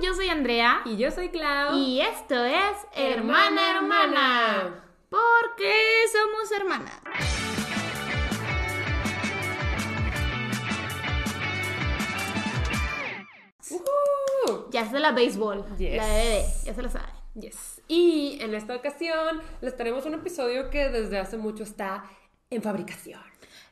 yo soy Andrea. Y yo soy Clau. Y esto es Hermana Hermana. Porque somos hermanas. Ujú. Ya es de la béisbol. Yes. La de bebé, ya se lo sabe. Yes. Y en esta ocasión les tenemos un episodio que desde hace mucho está en fabricación.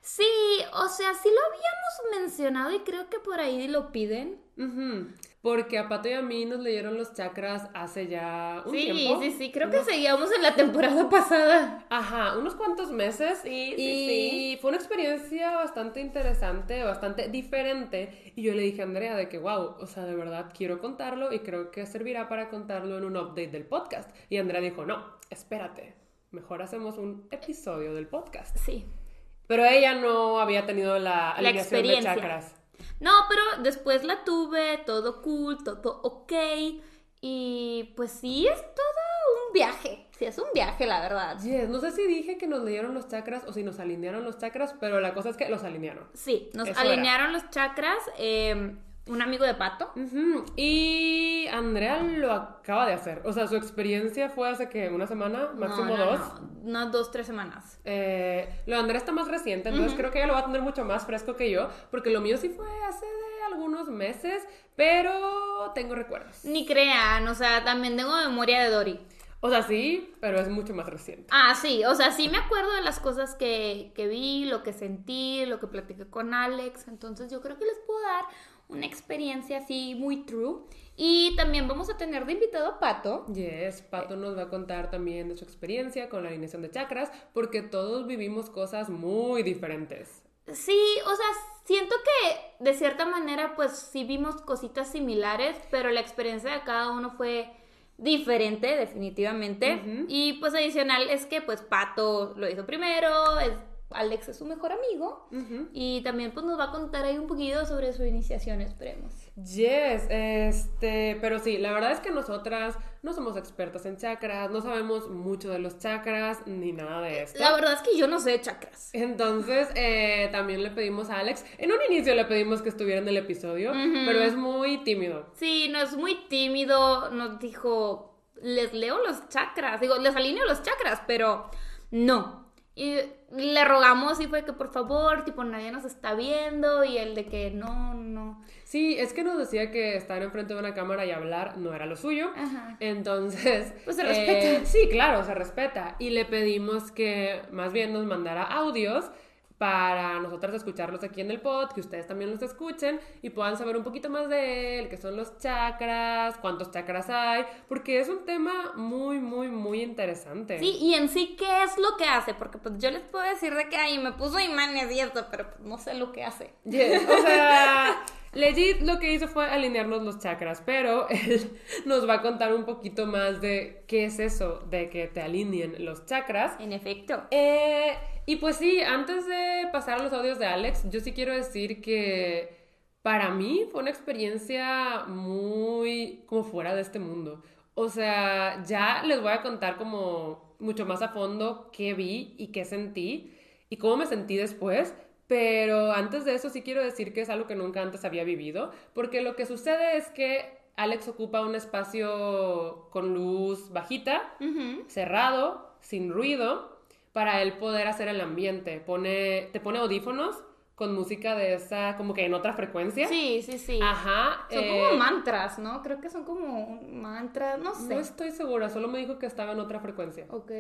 Sí, o sea, sí lo habíamos mencionado y creo que por ahí lo piden. Ujú. Porque a Pato y a mí nos leyeron los chakras hace ya un sí, tiempo. sí, sí, creo que seguíamos en la temporada pasada. Ajá, unos cuantos meses. Sí, sí, y fue una experiencia bastante interesante, bastante diferente. Y yo le dije a Andrea de que, wow, o sea, de verdad quiero contarlo y creo que servirá para contarlo en un update del podcast. Y Andrea dijo, no, espérate, mejor hacemos un episodio del podcast. Sí. Pero ella no había tenido la, alineación de chakras. No, pero después la tuve, todo cool, todo ok. Y pues sí, es todo un viaje. Sí, es un viaje, la verdad. Yes, no sé si dije que nos leyeron los chakras o si nos alinearon los chakras, pero la cosa es que los alinearon. Sí, nos Eso era. alinearon los chakras. eh, un amigo de Pato. Y Andrea lo acaba de hacer. O sea, su experiencia fue hace que una semana, máximo No, no, dos. no, unas dos, tres semanas. Eh, lo de Andrea está más reciente, entonces creo que ella lo va a tener mucho más fresco que yo, porque lo mío sí fue hace de algunos meses, pero tengo recuerdos. Ni crean, o sea, también tengo memoria de Dory. O sea, sí, pero es mucho más reciente. Ah, sí, o sea, sí me acuerdo de las cosas que, que vi, lo que sentí, lo que platiqué con Alex, entonces yo creo que les puedo dar una experiencia así muy true. Y también vamos a tener de invitado a Pato. Yes, Pato nos va a contar también de su experiencia con la alineación de chakras, porque todos vivimos cosas muy diferentes. Sí, o sea, siento que de cierta manera pues sí vimos cositas similares, pero la experiencia de cada uno fue diferente, definitivamente. Y pues adicional es que pues Pato lo hizo primero, es- Alex es su mejor amigo. Y también pues nos va a contar ahí un poquito sobre su iniciación, esperemos. Yes, este, pero sí, la verdad es que nosotras no somos expertas en chakras, no sabemos mucho de los chakras ni nada de esto. La verdad es que yo no sé de chakras. Entonces, eh, también le pedimos a Alex, en un inicio le pedimos que estuviera en el episodio, pero es muy tímido. Sí, no es muy tímido, nos dijo, les leo los chakras, digo, les alineo los chakras, pero no. Y le rogamos y fue que por favor, tipo, nadie nos está viendo y el de que no, no. Sí, es que nos decía que estar enfrente de una cámara y hablar no era lo suyo. Ajá. Entonces, Pues se eh, respeta. sí, claro, se respeta. Y le pedimos que más bien nos mandara audios para nosotras escucharlos aquí en el pod, que ustedes también los escuchen y puedan saber un poquito más de él, qué son los chakras, cuántos chakras hay, porque es un tema muy, muy, muy interesante. Sí, y en sí, ¿qué es lo que hace? Porque pues yo les puedo decir de que, ay, me puso imanes y esto, pero pues, no sé lo que hace. Yes, O sea, legit lo que hizo fue alinearnos los chakras, pero él nos va a contar un poquito más de qué es eso de que te alineen los chakras. En efecto. Eh, y pues sí, antes de pasar a los audios de Alex, yo sí quiero decir que para mí fue una experiencia muy como fuera de este mundo. O sea, ya les voy a contar como mucho más a fondo qué vi y qué sentí y cómo me sentí después. Pero antes de eso sí quiero decir que es algo que nunca antes había vivido, porque lo que sucede es que Alex ocupa un espacio con luz bajita, cerrado, sin ruido, para él poder hacer el ambiente. Pone, te pone audífonos con música de esa, como que en otra frecuencia. Sí, sí, sí. Ajá. Son eh, como mantras, ¿no? Creo que son como mantras, no sé. No estoy segura, solo me dijo que estaba en otra frecuencia. Ok.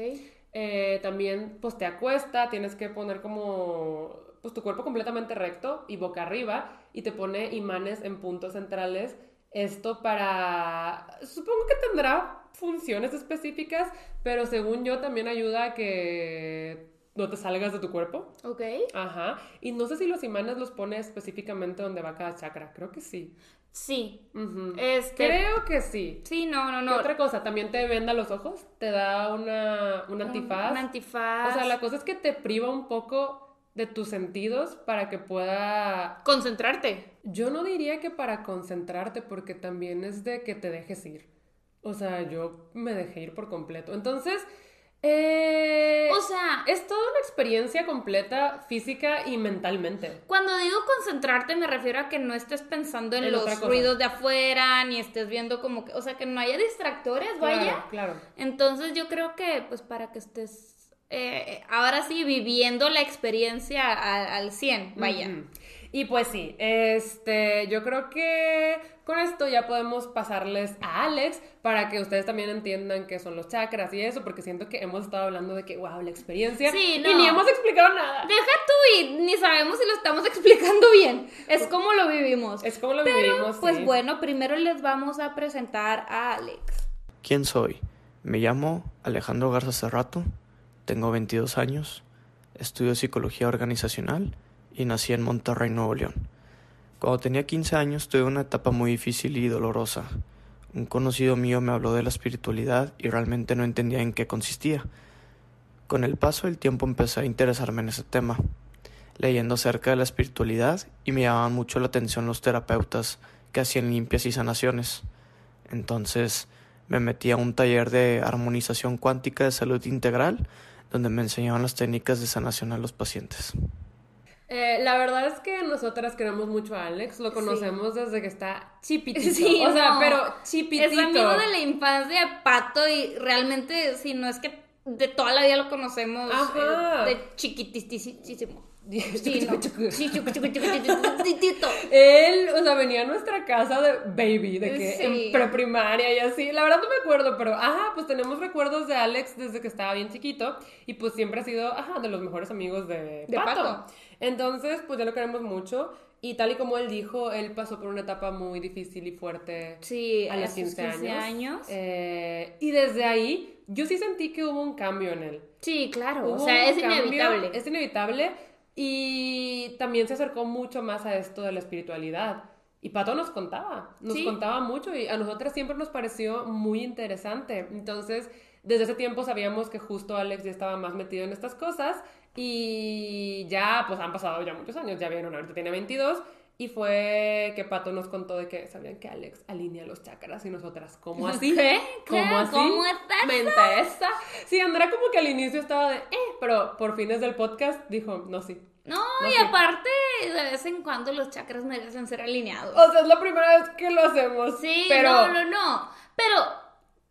Eh, también, pues te acuesta, tienes que poner como, pues tu cuerpo completamente recto y boca arriba y te pone imanes en puntos centrales. Esto para, supongo que tendrá funciones específicas, pero según yo también ayuda a que no te salgas de tu cuerpo. Ok. Ajá. Y no sé si los imanes los pone específicamente donde va cada chakra. Creo que sí. Sí. Este. Creo que sí. Sí, no, no, ¿Qué no. otra cosa? También te venda los ojos, te da una, un antifaz. Un antifaz. O sea, la cosa es que te priva un poco de tus sentidos para que pueda... Concentrarte. Yo no diría que para concentrarte, porque también es de que te dejes ir. O sea, yo me dejé ir por completo. Entonces, Eh, O sea, es toda una experiencia completa física y mentalmente. Cuando digo concentrarte me refiero a que no estés pensando en, En los ruidos de afuera, ni estés viendo como que, o sea, que no haya distractores, vaya. Claro, claro. Entonces yo creo que, pues para que estés, eh, ahora sí, viviendo la experiencia a- al 100, vaya. Y pues sí, este, yo creo que con esto ya podemos pasarles a Alex para que ustedes también entiendan qué son los chakras y eso, porque siento que hemos estado hablando de que, wow, la experiencia. Sí, Y no. ni hemos explicado nada. Deja tú y ni sabemos si lo estamos explicando bien. Es como lo vivimos. Es como lo Pero, vivimos. pues sí. bueno, primero les vamos a presentar a Alex. ¿Quién soy? Me llamo Alejandro Garza Cerrato, tengo 22 años, estudio psicología organizacional y nací en Monterrey, Nuevo León. Cuando tenía 15 años tuve una etapa muy difícil y dolorosa. Un conocido mío me habló de la espiritualidad y realmente no entendía en qué consistía. Con el paso del tiempo empecé a interesarme en ese tema, leyendo acerca de la espiritualidad y me llamaban mucho la atención los terapeutas que hacían limpias y sanaciones. Entonces me metí a un taller de armonización cuántica de salud integral donde me enseñaban las técnicas de sanación a los pacientes. Eh, la verdad es que nosotras queremos mucho a Alex, lo Sí. conocemos desde que está chipitito. Sí, o sea, no. pero chipitito. Es amigo de la infancia de Pato y realmente, si no es que de toda la vida lo conocemos Ajá. eh, de chiquitisísimo. Sí, no. Él, o sea, venía a nuestra casa de baby, de que Sí. en preprimaria y así. La verdad no me acuerdo, pero ajá, pues tenemos recuerdos de Alex desde que estaba bien chiquito y pues siempre ha sido, ajá, de los mejores amigos de, De Pato. Pato. Entonces, pues ya lo queremos mucho y tal y como él dijo, él pasó por una etapa muy difícil y fuerte Sí, a los sus 15 años. años. Eh, y desde ahí, yo sí sentí que hubo un cambio en él. Sí, claro, o Hubo sea, un es cambio, inevitable. Es inevitable y también se acercó mucho más a esto de la espiritualidad. Y Pato nos contaba, nos Sí. contaba mucho y a nosotras siempre nos pareció muy interesante. Entonces, desde ese tiempo sabíamos que justo Alex ya estaba más metido en estas cosas y ya, pues han pasado ya muchos años, ya vieron, ahorita tiene 22 y fue que Pato nos contó de que sabían que Alex alinea los chakras y nosotras, ¿cómo así? ¿Qué? ¿Cómo ¿Qué? así? ¿Cómo estás? Me interesa. Sí, Andrea como que al inicio estaba de, eh, pero por fines del podcast dijo, no, sí. No, No y aparte, de vez en cuando los chakras merecen ser alineados. O sea, es la primera vez que lo hacemos. Sí, pero... no, no, no. Pero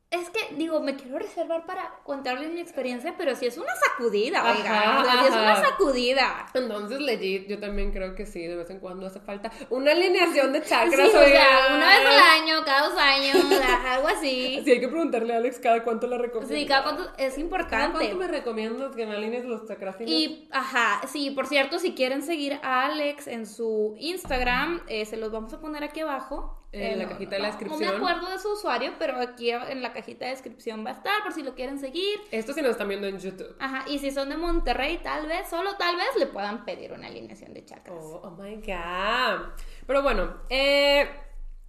es que, digo, me quiero reservar para contarles mi experiencia, pero si es una sacudida, Ajá, oigan. O sea, sí es una sacudida. Entonces, legit, yo también creo que sí, de vez en cuando hace falta una alineación de Sí, chakras. o sea, una vez al año, cada dos años, algo así. Sí, hay que preguntarle a Alex cada cuánto le recomiendo. Sí, cada cuánto es ¿Cada importante. cuánto me recomiendas que me alines los chakras? Y, ajá, sí, por cierto, si quieren seguir a Alex en su Instagram, eh, se los vamos a poner aquí abajo. En Eh, la no, cajita de la no, No descripción. me acuerdo de su usuario, pero aquí en la cajita de descripción va a estar por si lo quieren seguir. Esto sí nos están viendo en YouTube. Ajá, y si son de Monterrey, tal vez, solo tal vez, le puedan pedir una alineación de chakras. Oh, oh my god. Pero bueno, eh,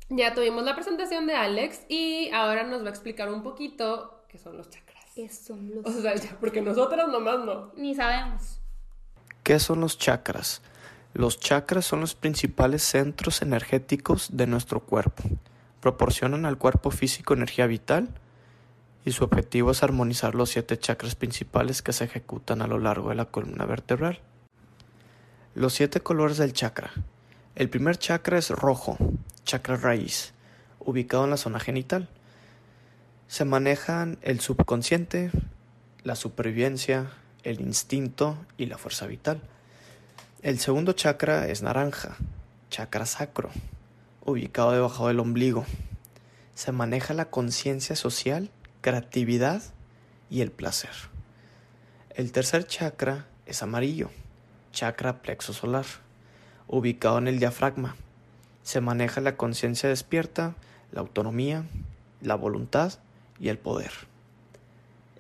ya tuvimos la presentación de Alex y ahora nos va a explicar un poquito qué son los chakras. ¿Qué son los O sea, ya, porque nosotras nomás no. Ni sabemos. ¿Qué son los chakras? Los chakras son los principales centros energéticos de nuestro cuerpo. Proporcionan al cuerpo físico energía vital y su objetivo es armonizar los siete chakras principales que se ejecutan a lo largo de la columna vertebral. Los siete colores del chakra. El primer chakra es rojo, chakra raíz, ubicado en la zona genital. Se manejan el subconsciente, la supervivencia, el instinto y la fuerza vital. El segundo chakra es naranja, chakra sacro, ubicado debajo del ombligo. Se maneja la conciencia social, creatividad y el placer. El tercer chakra es amarillo, chakra plexo solar, ubicado en el diafragma. Se maneja la conciencia despierta, la autonomía, la voluntad y el poder.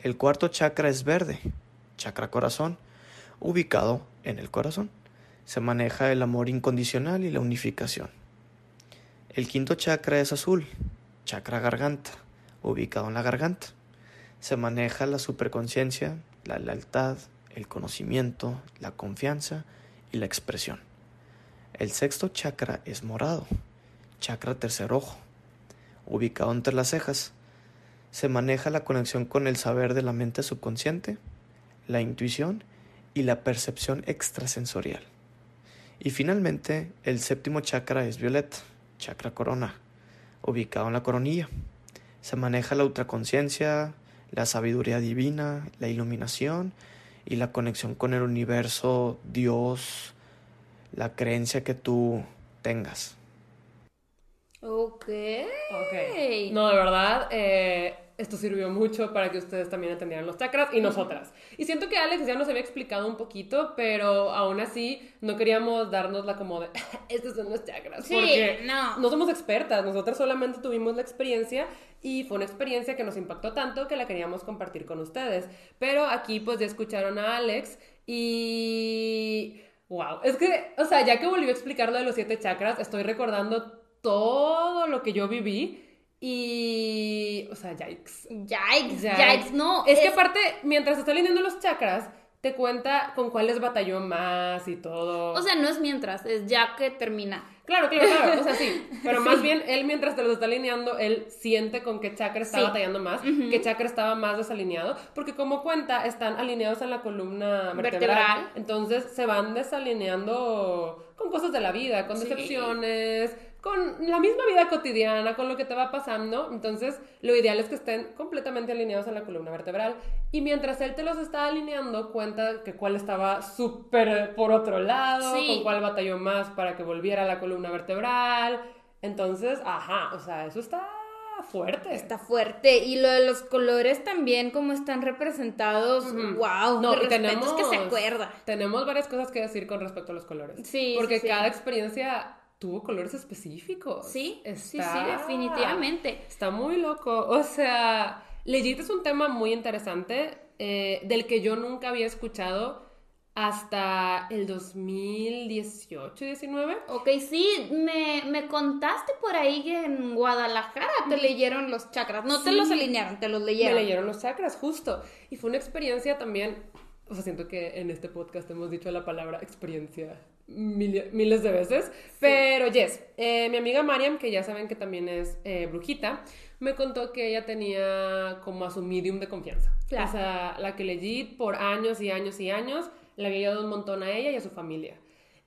El cuarto chakra es verde, chakra corazón, ubicado en el corazón. Se maneja el amor incondicional y la unificación. El quinto chakra es azul, chakra garganta, ubicado en la garganta. Se maneja la superconciencia, la lealtad, el conocimiento, la confianza y la expresión. El sexto chakra es morado, chakra tercer ojo, ubicado entre las cejas. se maneja la conexión con el saber de la mente subconsciente, la intuición y la percepción extrasensorial. Y finalmente, el séptimo chakra es violeta, chakra corona, ubicado en la coronilla. Se maneja la ultraconciencia, la sabiduría divina, la iluminación y la conexión con el universo, Dios, la creencia que tú tengas. Ok. Ok. No, de verdad, eh, esto sirvió mucho para que ustedes también entendieran los chakras y nosotras. Y siento que Alex ya nos había explicado un poquito, pero aún así no queríamos darnos la como de, estos son los chakras. Sí, porque no. no somos expertas, nosotras solamente tuvimos la experiencia y fue una experiencia que nos impactó tanto que la queríamos compartir con ustedes. Pero aquí pues ya escucharon a Alex y... Wow, es que, o sea, ya que volvió a explicar lo de los siete chakras, estoy recordando todo lo que yo viví y, o sea, yikes. Yikes, Yikes. yikes, no. Es, que aparte, mientras está alineando los chakras, te cuenta con cuáles batalló más y todo. O sea, no es mientras, es ya que termina. claro, claro, claro, o sea, sí. Pero más bien, él mientras te los está alineando, él siente con qué chakra está Sí. batallando más, qué chakra estaba más desalineado, porque como cuenta, están alineados en la columna vertebral. Vertebral. Entonces se van desalineando con cosas de la vida, con Sí. decepciones, con la misma vida cotidiana, con lo que te va pasando. Entonces, lo ideal es que estén completamente alineados en la columna vertebral. Y mientras él te los está alineando, cuenta que cuál estaba súper por otro lado, Sí. con cuál batalló más para que volviera a la columna vertebral. Entonces, ajá, o sea, eso está fuerte. Está fuerte. Y lo de los colores también, como están representados. Wow. No, y tenemos, es que se acuerda. Tenemos varias cosas que decir con respecto a los colores. Sí, Porque sí, sí. cada experiencia tuvo colores específicos. Sí, sí, sí, definitivamente. Está muy loco. O sea, legit es un tema muy interesante eh, del que yo nunca había escuchado hasta el 2018-19. Ok, sí, me, me contaste por ahí que en Guadalajara te leyeron los chakras. No te los alinearon, te los Me leyeron. leyeron los chakras, justo. Y fue una experiencia también. O sea, siento que en este podcast hemos dicho la palabra experiencia miles de veces. Pero, yes, eh, mi amiga Mariam, que ya saben que también es eh, brujita, me contó que ella tenía como a su medium de confianza. Claro. O sea, la que legit por años y años y años le había ayudado un montón a ella y a su familia.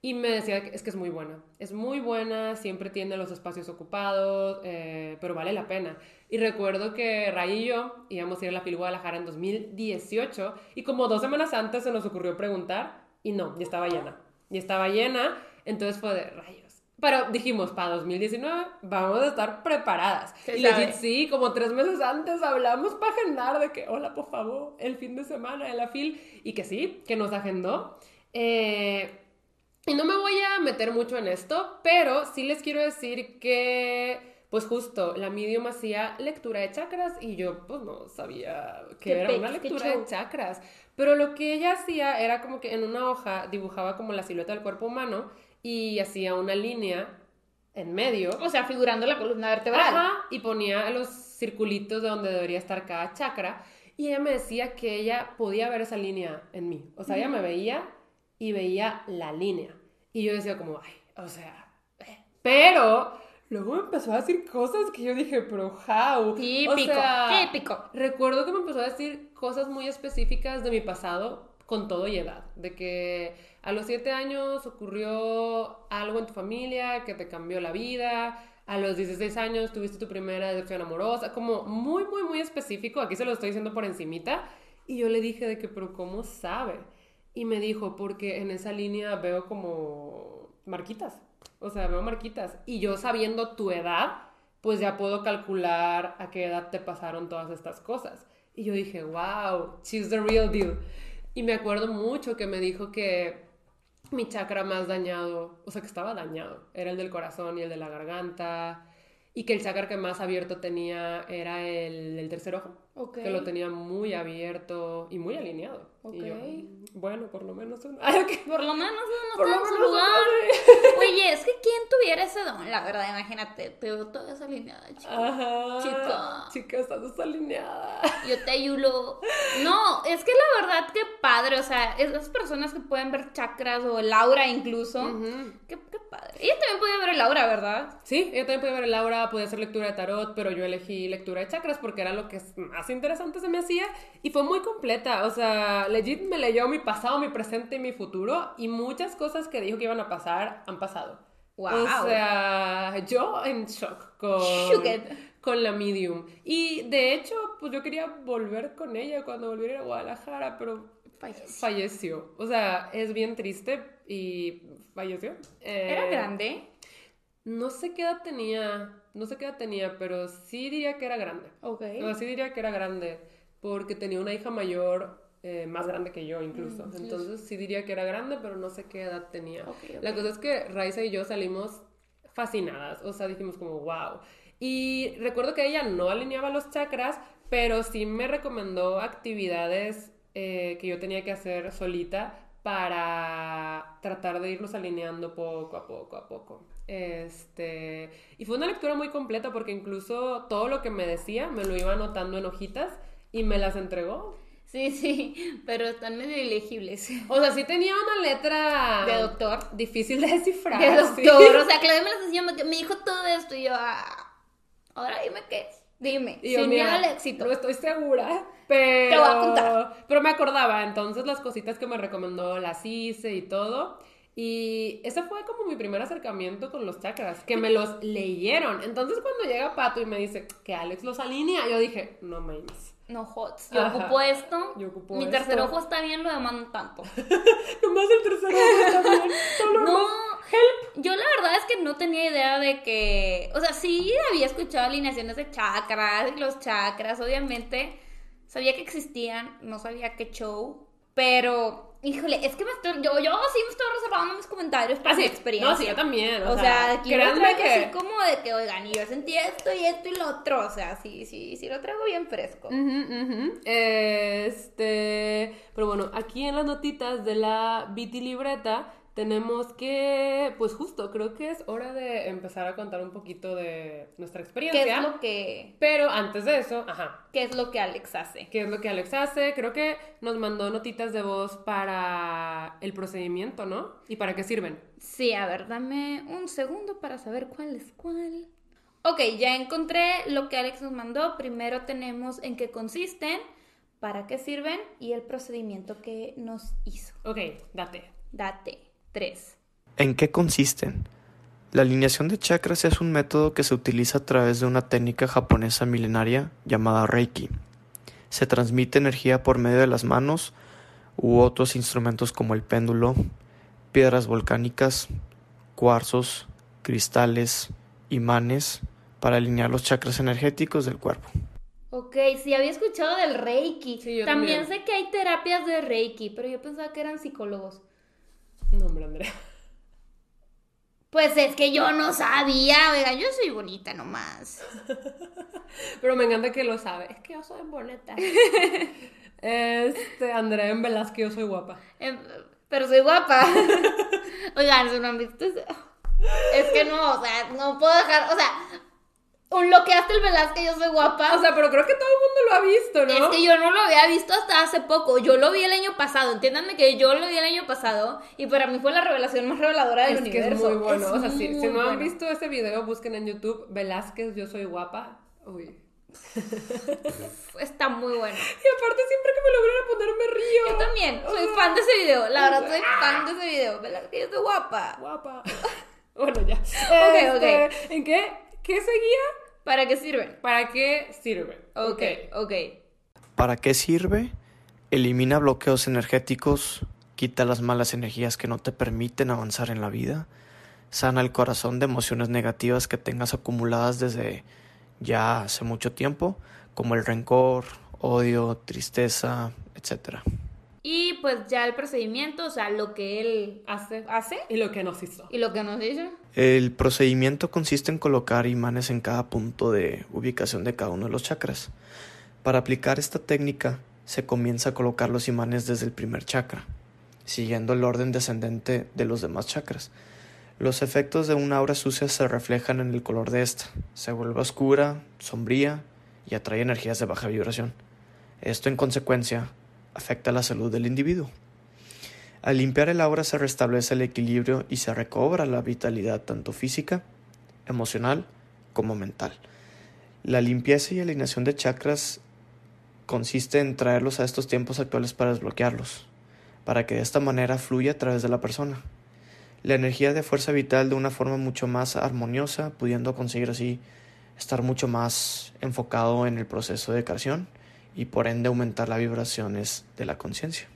Y me decía que es que es muy buena. Es muy buena, siempre tiene los espacios ocupados, eh, pero vale la pena. Y recuerdo que Ray y yo íbamos a ir a la FIL Guadalajara en 2018 y como dos semanas antes se nos ocurrió preguntar y no, ya estaba llena. Ya estaba llena, entonces fue de rayos. Pero dijimos, para 2019 vamos a estar preparadas. Y legit, sí, como tres meses antes hablamos para agendar de que, hola, por favor, el fin de semana de la FIL. Y que sí, que nos agendó. Eh, y no me voy a meter mucho en esto, pero sí les quiero decir que, pues justo, la medium hacía lectura de chakras y yo pues no sabía que Qué era una lectura de chakras. Pero lo que ella hacía era como que en una hoja dibujaba como la silueta del cuerpo humano y hacía una línea en medio. O sea, figurando la columna vertebral. Ajá, y ponía los circulitos de donde debería estar cada chakra. Y ella me decía que ella podía ver esa línea en mí. O sea, ella me veía y veía la línea. Y yo decía como, ay, o sea... eh". Pero luego me empezó a decir cosas que yo dije, pero how? Típico, O sea, típico. Recuerdo que me empezó a decir cosas muy específicas de mi pasado con todo y edad. De que a los siete años ocurrió algo en tu familia que te cambió la vida. A los 16 años tuviste tu primera decepción amorosa. Como muy, muy, muy específico. Aquí se lo estoy diciendo por encimita. Y yo le dije de que, pero ¿cómo sabe? Y me dijo, porque en esa línea veo como marquitas. O sea, veo marquitas. Y yo sabiendo tu edad, pues ya puedo calcular a qué edad te pasaron todas estas cosas. Y yo dije, wow, she's the real deal. Y me acuerdo mucho que me dijo que mi chakra más dañado, o sea, que estaba dañado, era el del corazón y el de la garganta. Y que el chakra que más abierto tenía era el del tercer ojo. Que lo tenía muy abierto y muy alineado. Y yo, Ok. bueno, por lo menos una. Por lo menos uno en su menos lugar. una, Oye, es que quién tuviera ese don, la verdad, imagínate, te veo toda desalineada, chica. Ajá. Chica. Chica, estás desalineada. Yo te ayulo. No, es que la verdad que padre, o sea, esas personas que pueden ver chakras o el aura incluso, qué, qué padre. Ella también podía ver el aura, ¿verdad? Sí, ella también podía ver el aura, podía hacer lectura de tarot, pero yo elegí lectura de chakras porque era lo que más interesante se me hacía y fue muy completa. O sea, legit me leyó mi pasado, mi presente y mi futuro y muchas cosas que dijo que iban a pasar han pasado. Wow. O sea, yo en shock con, con la medium. Y de hecho, pues yo quería volver con ella cuando volviera a Guadalajara, pero Falleció. falleció. O sea, es bien triste y falleció. Era Eh, grande. no sé qué edad tenía, no sé qué edad tenía, pero sí diría que era grande. Ok. O sea, sí diría que era grande, porque tenía una hija mayor, eh, más grande que yo incluso. Mm. Entonces sí diría que era grande, pero no sé qué edad tenía. Ok, ok. La cosa es que Raiza y yo salimos fascinadas, o sea, dijimos como, wow. Y recuerdo que ella no alineaba los chakras, pero sí me recomendó actividades eh, que yo tenía que hacer solita para tratar de irlos alineando poco a poco a poco. Este, y fue una lectura muy completa porque incluso todo lo que me decía me lo iba anotando en hojitas y me las entregó. Sí, sí, pero están medio ilegibles. O sea, sí tenía una letra De doctor. difícil de descifrar. De sí. doctor. O sea, Claudia me las enseñó, me, me dijo todo esto y yo, ah, ahora dime qué es. Dime. Y yo, Sin mira, miedo al éxito. No estoy segura, pero... Te voy a contar. Pero me acordaba, entonces las cositas que me recomendó las hice y todo. Y ese fue como mi primer acercamiento con los chakras, que me los leyeron. Entonces cuando llega Pato y me dice que Alex los alinea, yo dije, no mames. No hots. Yo Ajá. ocupo esto. Yo ocupo Mi esto. tercer ojo está bien, lo demás no tanto. Nomás el tercero está bien. Solo No, más. yo la verdad es que no tenía idea de que, o sea, sí había escuchado alineaciones de chakras y los chakras, obviamente, sabía que existían, no sabía qué show, pero, híjole, es que me estoy, yo, yo sí me estoy reservando mis comentarios para Ah, sí. mi experiencia. No, sí, yo también. O, O sea, aquí lo traigo que... así como de que, oigan, y yo sentí esto y esto y lo otro, o sea, sí, sí, sí lo traigo bien fresco. Este, pero bueno, aquí en las notitas de la Viti libreta tenemos que, pues justo, creo que es hora de empezar a contar un poquito de nuestra ¿Qué experiencia. es lo que, Pero antes de eso, ajá, qué es lo que Alex hace? ¿qué es lo que Alex hace? Creo que nos mandó notitas de voz para el procedimiento, ¿no? ¿Y para qué sirven? Sí, a ver, dame un segundo para saber cuál es cuál. Ok, ya encontré lo que Alex nos mandó. Primero tenemos en qué consisten, para qué sirven y el procedimiento que nos hizo. Ok, date. Date. 3. ¿En qué consisten? La alineación de chakras es un método que se utiliza a través de una técnica japonesa milenaria llamada Reiki. Se transmite energía por medio de las manos u otros instrumentos como el péndulo, piedras volcánicas, cuarzos, cristales, imanes, para alinear los chakras energéticos del cuerpo. Ok, sí, había escuchado del Reiki. Sí, yo también, también. sé que hay terapias de Reiki, pero yo pensaba que eran psicólogos. No, hombre, Andrea. Pues es que yo no sabía, oiga, yo soy bonita nomás. Pero me encanta que lo sabe. Es que yo soy bonita. Este, Andrea en Velázquez, yo soy guapa. Em, pero soy guapa. Oigan, ¿se no han visto eso? Es que no, o sea, no puedo dejar, o sea, un lo que hace el Velázquez, yo soy guapa. O sea, pero creo que todo el mundo lo ha visto, ¿no? es que yo no lo había visto hasta hace poco. Yo lo vi el año pasado. Entiéndanme que yo lo vi el año pasado y para mí fue la revelación más reveladora del Es que es muy bueno. Es o sea, si, no han visto ese video, busquen en YouTube Velázquez, yo soy guapa. Uy. Está muy bueno. Y aparte, siempre que me lo ven a poner, me río. Yo también soy fan de ese video. La verdad, soy fan de ese video. Velázquez, yo soy guapa. Guapa. bueno, ya. Ok, Este, ¿En qué? ¿Qué seguía? ¿Para qué sirven? ¿Para qué sirve? Ok, ok. ¿Para qué sirve? Elimina bloqueos energéticos, quita las malas energías que no te permiten avanzar en la vida, sana el corazón de emociones negativas que tengas acumuladas desde ya hace mucho tiempo, como el rencor, odio, tristeza, etc. Y pues ya el procedimiento, o sea, lo que él Hace. hace Y lo que nos hizo. y lo que nos dice. El procedimiento consiste en colocar imanes en cada punto de ubicación de cada uno de los chakras. Para aplicar esta técnica se comienza a colocar los imanes desde el primer chakra, siguiendo el orden descendente de los demás chakras. Los efectos de una aura sucia se reflejan en el color de esta. Se vuelve oscura, sombría y atrae energías de baja vibración. Esto, en consecuencia, afecta la salud del individuo. Al limpiar el aura se restablece el equilibrio y se recobra la vitalidad tanto física, emocional como mental. La limpieza y alineación de chakras consiste en traerlos a estos tiempos actuales para desbloquearlos, para que de esta manera fluya a través de la persona. La energía de fuerza vital de una forma mucho más armoniosa, pudiendo conseguir así estar mucho más enfocado en el proceso de creación y por ende aumentar las vibraciones de la conciencia.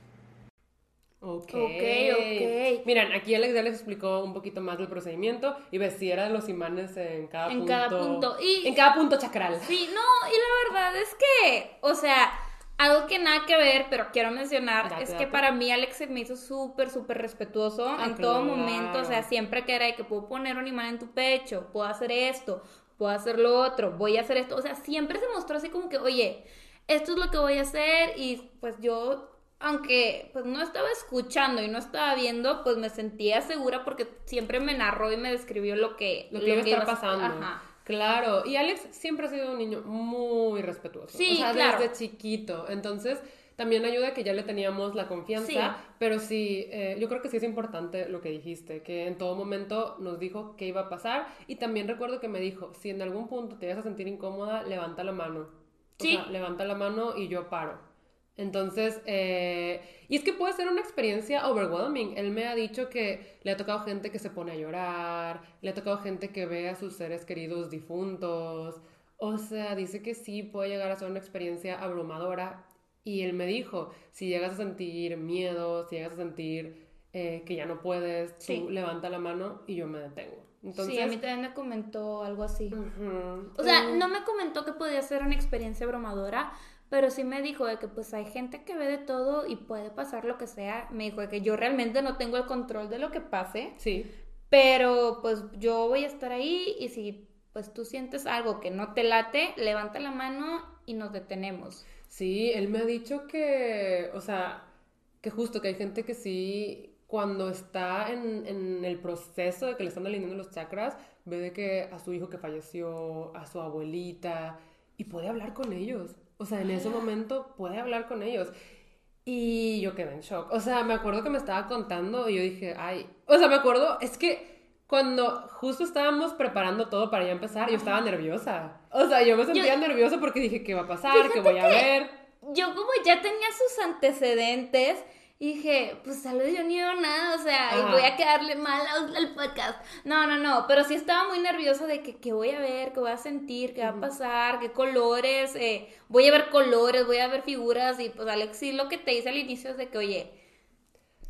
Ok. Ok, ok. Miren, aquí Alex ya les explicó un poquito más del procedimiento y ves si era los imanes en cada En punto. cada punto. Y- En cada punto chakral. Sí, no, y la verdad es que, o sea, algo que nada que ver, pero quiero mencionar, Date, es que date. para mí Alex se me hizo súper, súper respetuoso Ah, en todo claro. momento, o sea, siempre que era de que puedo poner un imán en tu pecho, puedo hacer esto, puedo hacer lo otro, voy a hacer esto, o sea, siempre se mostró así como que, oye, esto es lo que voy a hacer y pues yo... Aunque pues no estaba escuchando y no estaba viendo, pues me sentía segura porque siempre me narró y me describió lo que, Lo que iba a estar pasando. Ajá. Claro, y Alex siempre ha sido un niño muy respetuoso. Sí, o sea, claro. desde chiquito. Entonces, también ayuda que ya le teníamos la confianza. Sí. Pero sí, eh, yo creo que sí es importante lo que dijiste, que en todo momento nos dijo qué iba a pasar. Y también recuerdo que me dijo, si en algún punto te vas a sentir incómoda, levanta la mano. O Sí. sea, levanta la mano y yo paro. Entonces, eh, y es que puede ser una experiencia overwhelming. Él me ha dicho que le ha tocado gente que se pone a llorar, le ha tocado gente que ve a sus seres queridos difuntos. O sea, dice que sí puede llegar a ser una experiencia abrumadora. Y él me dijo, si llegas a sentir miedo, si llegas a sentir eh, que ya no puedes, tú Sí. levanta la mano y yo me detengo. Entonces, sí, a mí también me comentó algo así. O sea, mm, no me comentó que podía ser una experiencia abrumadora, pero sí me dijo de que pues hay gente que ve de todo y puede pasar lo que sea. Me dijo de que yo realmente no tengo el control de lo que pase, Sí, pero pues yo voy a estar ahí y si pues tú sientes algo que no te late, levanta la mano y nos detenemos. Sí, él me ha dicho que, o sea, que justo que hay gente que sí, cuando está en, en el proceso de que le están alineando los chakras, ve de que a su hijo que falleció, a su abuelita, y puede hablar con ellos. O sea, en ese momento puede hablar con ellos. Y yo quedé en shock. O sea, me acuerdo que me estaba contando y yo dije, ay, o sea, me acuerdo, es que cuando justo estábamos preparando todo para ya empezar, yo estaba nerviosa. O sea, yo me sentía nerviosa porque dije, ¿qué va a pasar? ¿Qué voy a que- ver? Yo como ya tenía sus antecedentes, dije, pues tal vez yo ni veo nada, o sea, y voy a quedarle mal al, al podcast. No, no, no, pero sí estaba muy nerviosa de que qué voy a ver, qué voy a sentir, qué va a pasar, qué colores, eh, voy a ver colores, voy a ver figuras, y pues Alex, sí lo que te dice al inicio es de que, oye,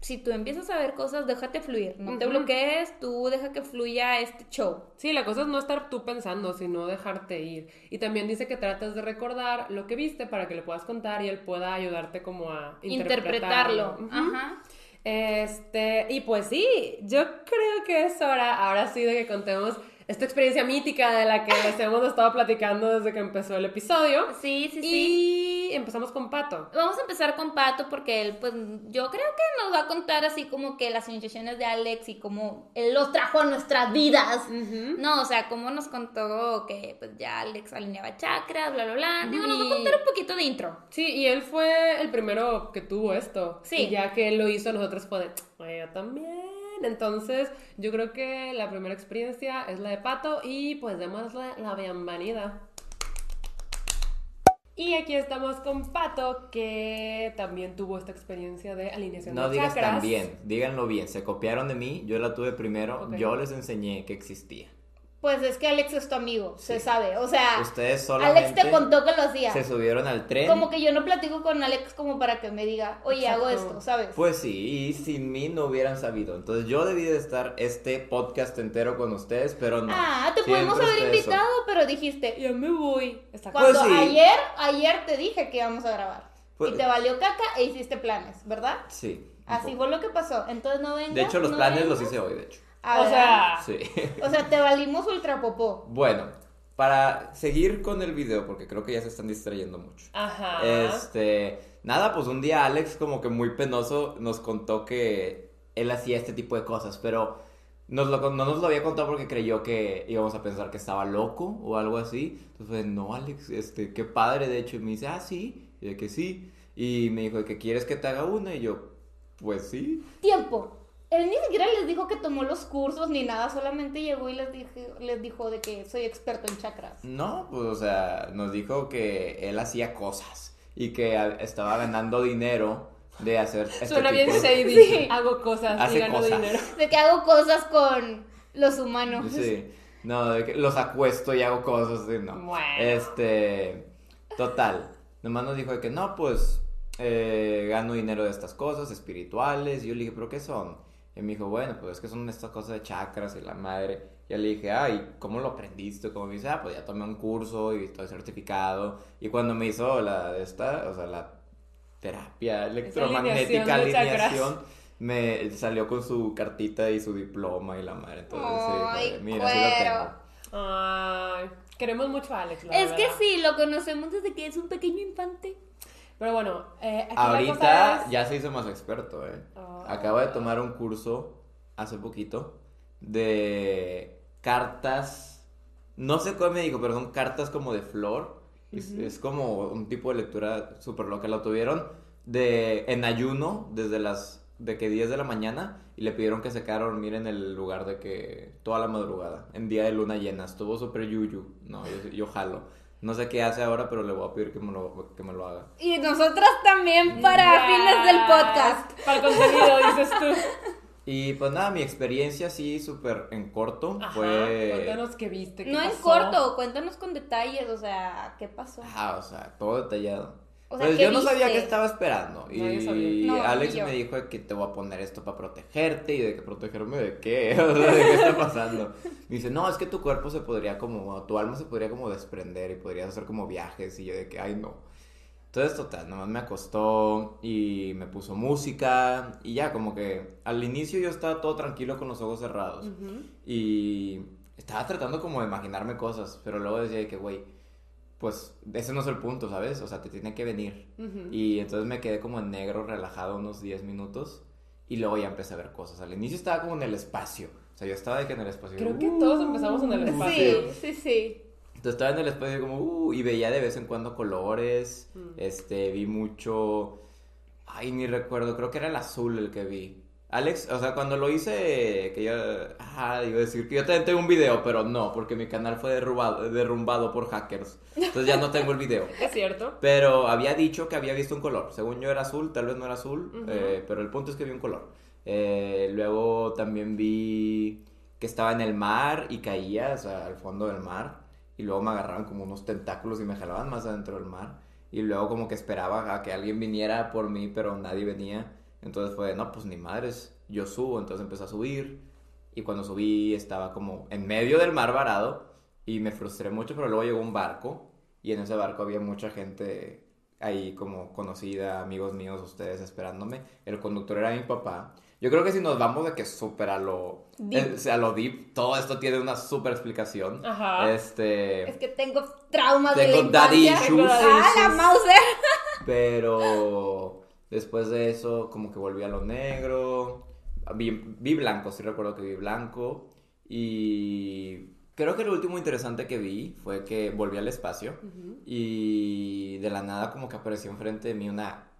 si tú empiezas a ver cosas, déjate fluir, no te bloquees, tú deja que fluya este show. Sí, la cosa es no estar tú pensando, sino dejarte ir. Y también dice que tratas de recordar lo que viste para que le puedas contar y él pueda ayudarte como a interpretarlo. Ajá. Este, y pues sí, yo creo que es hora, ahora sí, de que contemos esta experiencia mítica de la que les hemos estado platicando desde que empezó el episodio. Sí, sí, sí. Y empezamos con Pato. Vamos a empezar con Pato porque él, pues, yo creo que nos va a contar así como que las iniciaciones de Alex y cómo él los trajo a nuestras vidas. Ujú. No, o sea, cómo nos contó que pues ya Alex alineaba chakras, bla, bla, bla. Digo, nos va a Y- contar un poquito de intro. Sí, y él fue el primero que tuvo esto. Sí. Y ya que él lo hizo, nosotros fue de, "Oye, yo también. Entonces, yo creo que la primera experiencia es la de Pato y pues démosle la bienvenida. Y aquí estamos con Pato, que también tuvo esta experiencia de alineación No de digas chakras. tan bien, díganlo bien. Se copiaron de mí, yo la tuve primero, yo les enseñé que existía. Pues es que Alex es tu amigo, se sabe. O sea, Ustedes Alex te contó que lo hacía. se subieron al tren. Como que yo no platico con Alex como para que me diga, oye, hago esto, ¿sabes? Pues sí, y sin mí no hubieran sabido. Entonces yo debí de estar este podcast entero con ustedes, pero no. Ah, te Siempre podemos haber son- invitado, pero dijiste, ya me voy. Exacto. Cuando Pues sí. ayer, ayer te dije que íbamos a grabar. Pues- y te valió caca e hiciste planes, ¿verdad? Sí. Así poco. fue lo que pasó. Entonces no vengas. De hecho, los no planes los hice hoy, de hecho. Ah, O sea, Sí. O sea, te valimos ultra popó. bueno, para seguir con el video, porque creo que ya se están distrayendo mucho. Ajá. Este, nada, pues un día Alex como que muy penoso nos contó que él hacía este tipo de cosas, pero nos lo- no nos lo había contado porque creyó que íbamos a pensar que estaba loco o algo así. Entonces fue, no, Alex, este, qué padre, de hecho. Y me dice, ah, sí, y de que sí. Y me dijo, ¿de que quieres que te haga una? Y yo, pues sí. Tiempo. Él ni siquiera les dijo que tomó los cursos ni nada, solamente llegó y les, dije, les dijo de que soy experto en chakras. No, pues, o sea, nos dijo que él hacía cosas y que estaba ganando dinero de hacer este Suena bien shady. Sí. Hago cosas Hace y gano cosas. dinero. De que hago cosas con los humanos. Sí. No, de que los acuesto y hago cosas así, no. Bueno. Este, total. Nomás nos dijo de que no, pues eh, gano dinero de estas cosas espirituales. Y yo le dije, ¿pero qué son? Y me dijo, bueno, pues es que son estas cosas de chakras y la madre. Y le dije, ay, ¿cómo lo aprendiste? Como me dice, ah, pues ya tomé un curso y estoy certificado. Y cuando me hizo la de esta, o sea, la terapia electromagnética, alineación me salió con su cartita y su diploma y la madre. Entonces, sí, Ay, fue, mira, sí lo tengo. Ay, queremos mucho a Alex, la Es que sí, lo conocemos desde que es un pequeño infante. Pero bueno, eh, aquí la cosa Ahorita es- ya se hizo más experto, eh. Ah. Acabo de tomar un curso hace poquito de cartas. No sé cuál me dijo, pero son cartas como de flor. Es, es como un tipo de lectura súper loca. Lo tuvieron de, en ayuno desde las de que 10 de la mañana y le pidieron que se quedara a dormir en el lugar de que toda la madrugada, en día de luna llena. Estuvo súper yuyu. No, yo, yo jalo. No sé qué hace ahora, pero le voy a pedir que me lo, que me lo haga. Y nosotras también para fines del podcast. Para el contenido, dices tú. Y pues nada, mi experiencia sí súper en corto Ajá. fue... Cuéntanos qué viste. qué No en pasó. corto, cuéntanos con detalles, o sea, ¿qué pasó? Ah, o sea, todo detallado. O sea, pues ¿qué yo no sabía viste? qué estaba esperando. Nadie Y sabía. No, Alex me dijo que te voy a poner esto para protegerte. Y de que protegerme de qué? O sea, ¿de qué está pasando? Me dice, no, es que tu cuerpo se podría como, tu alma se podría como desprender y podrías hacer como viajes. Y yo de que, ay, no. Entonces, total, nomás me acostó y me puso música. Y ya, como que al inicio yo estaba todo tranquilo con los ojos cerrados. Ujú. Y estaba tratando como de imaginarme cosas, pero luego decía de que, güey, pues ese no es el punto, ¿sabes? O sea, te tiene que venir. Y entonces me quedé como en negro, relajado unos 10 minutos. Y luego ya empecé a ver cosas. Al inicio estaba como en el espacio. O sea, yo estaba de que en el espacio. Creo que uh, todos empezamos en el espacio. Sí, sí, sí. Entonces estaba en el espacio como, uh, y veía de vez en cuando colores. Mm. Este, vi mucho. Ay, ni recuerdo, creo que era el azul el que vi. Alex, o sea, cuando lo hice, que yo, ah, iba a decir que yo también tengo un video, pero no, porque mi canal fue derrubado, derrumbado por hackers. Entonces ya no tengo el video. Es cierto. Pero había dicho que había visto un color. Según yo era azul, tal vez no era azul, eh, pero el punto es que vi un color. Eh, luego también vi que estaba en el mar y caía, o sea, al fondo del mar. Y luego me agarraban como unos tentáculos y me jalaban más adentro del mar. Y luego como que esperaba a que alguien viniera por mí, pero nadie venía. Entonces fue, no, pues ni madres, yo subo. Entonces empecé a subir. Y cuando subí estaba como en medio del mar varado. Y me frustré mucho, pero luego llegó un barco. Y en ese barco había mucha gente ahí como conocida, amigos míos, ustedes esperándome. El conductor era mi papá. Yo creo que si nos vamos de que súper a lo Deep. eh, a lo deep, todo esto tiene una súper explicación. Ajá. Este, Es que tengo traumas de la Tengo daddy issues. Ah, la Mauser. pero después de eso como que volví a lo negro. Vi, vi blanco, sí recuerdo que vi blanco y creo que lo último interesante que vi fue que volví al espacio y de la nada como que apareció enfrente de mí una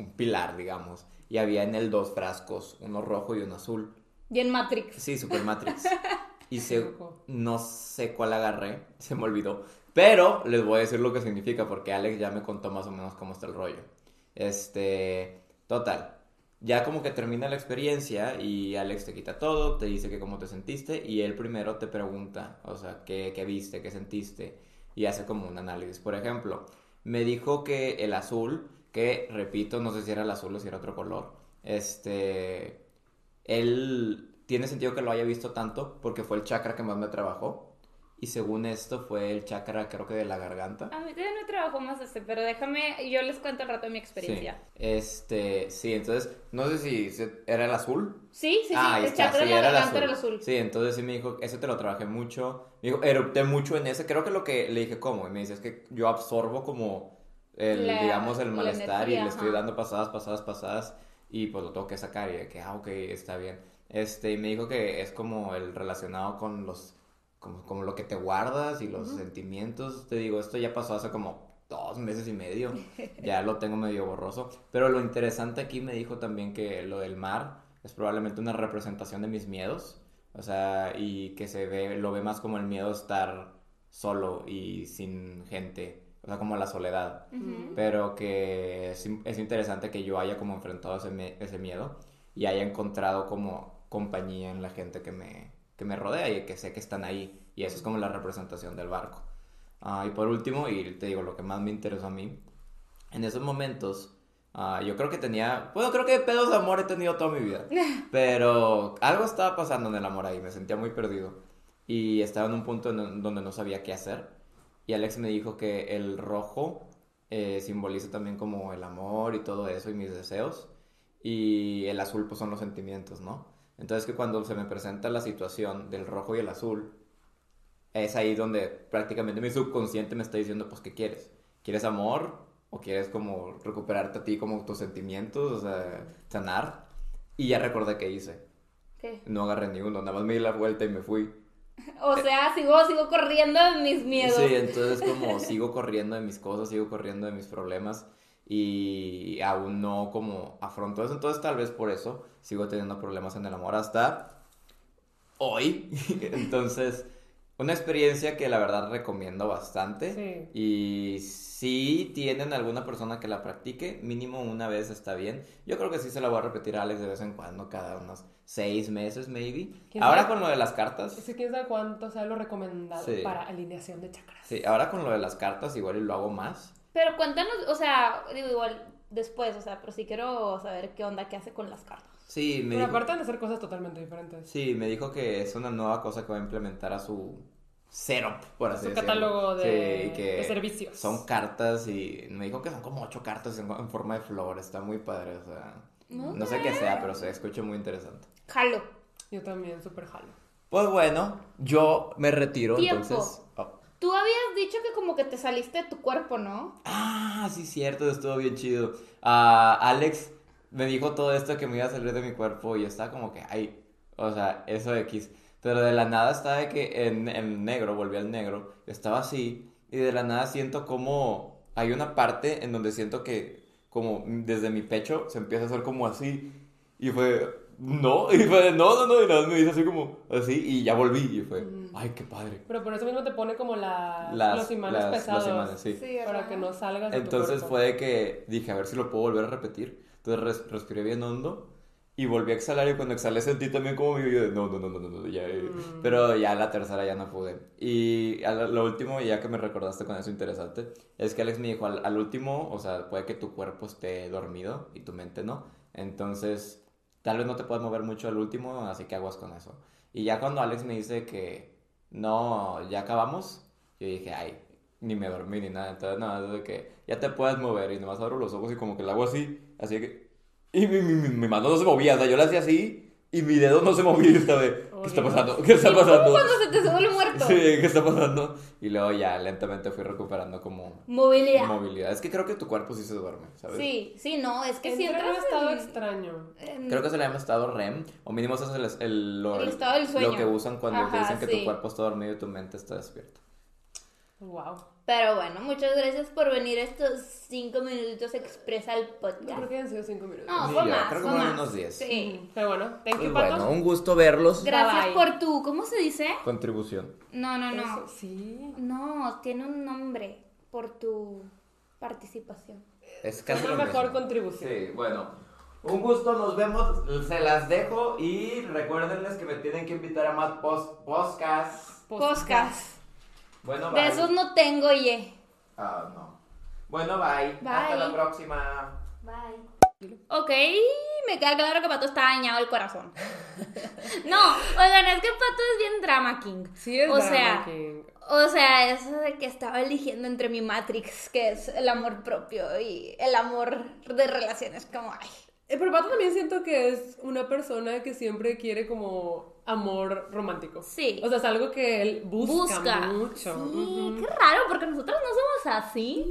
un pilar, digamos, y había en él dos frascos, uno rojo y uno azul. Y en Matrix. Sí, Super Matrix. Y se, no sé cuál agarré, se me olvidó. Pero les voy a decir lo que significa porque Alex ya me contó más o menos cómo está el rollo. Este, total. Ya como que termina la experiencia y Alex te quita todo, te dice que cómo te sentiste y él primero te pregunta, o sea, qué, qué viste, qué sentiste y hace como un análisis. Por ejemplo, me dijo que el azul, que repito, no sé si era el azul o si era otro color, este, él tiene sentido que lo haya visto tanto porque fue el chakra que más me trabajó Y según esto fue el chakra, creo que de la garganta. A mí todavía no trabajo más este, pero déjame, yo les cuento al rato mi Sí. experiencia. Este, sí, entonces, no sé si se- era el azul. Sí, sí, sí, Ah, el está, chakra sí, de la garganta azul. era el azul. Sí, entonces sí me dijo, ese te lo trabajé mucho. Me dijo, erupté mucho en ese. Creo que lo que le dije, ¿cómo? Y me dice, es que yo absorbo como el, La- digamos, el malestar y le estoy dando pasadas, pasadas, pasadas. Y pues lo tengo que sacar. Y de que, ah, ok, está bien. Este, y me dijo que es como el relacionado con los, como, como lo que te guardas y los sentimientos. Te digo, esto ya pasó hace como dos meses y medio. Ya lo tengo medio borroso. Pero lo interesante aquí me dijo también que lo del mar es probablemente una representación de mis miedos. O sea, y que se ve, lo ve más como el miedo a estar solo y sin gente. O sea, como la soledad. Ujú. Pero que es, es interesante que yo haya como enfrentado ese, ese miedo y haya encontrado como compañía en la gente que me, que me rodea y que sé que están ahí. Y eso es como la representación del barco. Ah, y por último, y te digo lo que más me interesó a mí, en esos momentos, ah, yo creo que tenía, bueno, creo que pedos de amor he tenido toda mi vida, pero algo estaba pasando en el amor ahí, me sentía muy perdido y estaba en un punto en donde no sabía qué hacer. Y Alex me dijo que el rojo eh, simboliza también como el amor y todo eso y mis deseos. Y el azul pues son los sentimientos, ¿no? Entonces que cuando se me presenta la situación del rojo y el azul, es ahí donde prácticamente mi subconsciente me está diciendo pues ¿qué quieres? ¿Quieres amor? ¿O quieres como recuperarte a ti como tus sentimientos? O sea, sanar. Y ya recordé qué hice. ¿Qué? No agarré ni uno, nada más me di la vuelta y me fui. O sea, sigo, sigo corriendo de mis miedos. Sí, entonces como sigo corriendo de mis cosas, sigo corriendo de mis problemas y aún no como afronto eso. Entonces tal vez por eso sigo teniendo problemas en el amor hasta hoy. Entonces, una experiencia que la verdad recomiendo bastante. Sí. Y si tienen alguna persona que la practique, mínimo una vez está bien. Yo creo que sí se la voy a repetir a Alex de vez en cuando, cada unos seis meses, maybe. ¿Quién Ahora sabe? con lo de las cartas. Que quién sabe cuánto sea lo recomendado Sí. para alineación de chakras. Sí, ahora con lo de las cartas igual y lo hago más. Pero cuéntanos, o sea, digo igual después, o sea, pero sí quiero saber qué onda, qué hace con las cartas. Sí, me Pero dijo, aparte de hacer cosas totalmente diferentes. sí, me dijo que es una nueva cosa que va a implementar a su setup, por así Su decirlo. catálogo de, Sí, que de servicios. Son cartas y me dijo que son como ocho cartas en, en forma de flor. Está muy padre, o sea, no sé qué sea, pero se escucha muy interesante. Jalo. Yo también, súper jalo. Pues bueno, yo me retiro, Tiempo. entonces... Tú habías dicho que como que te saliste de tu cuerpo, ¿no? Ah, sí, cierto, estuvo bien chido. Ah, Alex me dijo todo esto que me iba a salir de mi cuerpo y estaba como que, ay, o sea, eso X. Pero de la nada estaba de que en, en negro, volví al negro, estaba así y de la nada siento como hay una parte en donde siento que como desde mi pecho se empieza a hacer como así y fue, no, y fue, no, no, no, y nada más me hizo así como así y ya volví y fue, ay, qué padre. Pero por eso mismo te pone como la, Las- los imanes las- los pesados. imanes, sí. Para que no salgas de tu Entonces fue de que dije, a ver si lo puedo volver a repetir. Entonces res- respiré bien hondo y volví a exhalar y cuando exhalé sentí también como mi yo de, no, no, no, no, no, no, ya. eh". Mm. Pero ya la tercera ya no pude. Y a lo, lo último, ya que me recordaste con eso interesante, es que Alex me dijo, al, al último, o sea, puede que tu cuerpo esté dormido y tu mente no. Entonces, tal vez no te puedas mover mucho al último, así que aguas con eso. Y ya cuando Alex me dice que no, ya acabamos, yo dije, ay, ni me dormí ni nada. Entonces, nada, es de que ya te puedes mover y nomás abro los ojos y como que lo hago así, así que... Y mi, mi, mi, mi mano no se movía, o sea, yo la hacía así y mi dedo no se movía. Oh, ¿qué está pasando? ¿Qué está ¿Cómo pasando? cuando se te sube el muerto? Sí, ¿qué está pasando? Y luego ya lentamente fui recuperando como Movilidad. movilidad. Es que creo que tu cuerpo sí se duerme, ¿sabes? Sí, sí, no, es que si Entra en entras un estado extraño. en- Creo que se le llama estado REM, o mínimo eso es el, el- lo, El estado del sueño. lo que usan cuando Ajá, dicen que sí. tu cuerpo está dormido y tu mente está despierta. Wow. Pero bueno, muchas gracias por venir estos cinco minutitos expresa al Yo creo podcast. que han sido cinco minutos. No, Sí, fue yo más, creo que fue fueron más. unos 10. Sí. Pero bueno, thank Pues you, Pato. bueno, un gusto verlos. Gracias Bye, bye. por tu, ¿cómo se dice? Contribución. No, no, no. Eso, sí. No, tiene un nombre por tu participación. Es casi Una mejor mismo. contribución. Sí, bueno. Un gusto, nos vemos, se las dejo y recuérdenles que me tienen que invitar a más post podcasts. Podcast. Bueno, bye. De esos no tengo, ye. Ah, no. Bueno, bye. Hasta la próxima. Bye. Ok, me queda claro que Pato está dañado el corazón. no, oigan, es que Pato es bien drama king. Sí, es o drama sea, king. O sea, eso de que estaba eligiendo entre mi Matrix, que es el amor propio, y el amor de relaciones, como, ay. Eh, Pero Pato también siento que es una persona que siempre quiere como amor romántico. Sí. O sea, es algo que él busca, Busca. mucho. Sí, Ujú. qué raro, porque nosotros no somos así.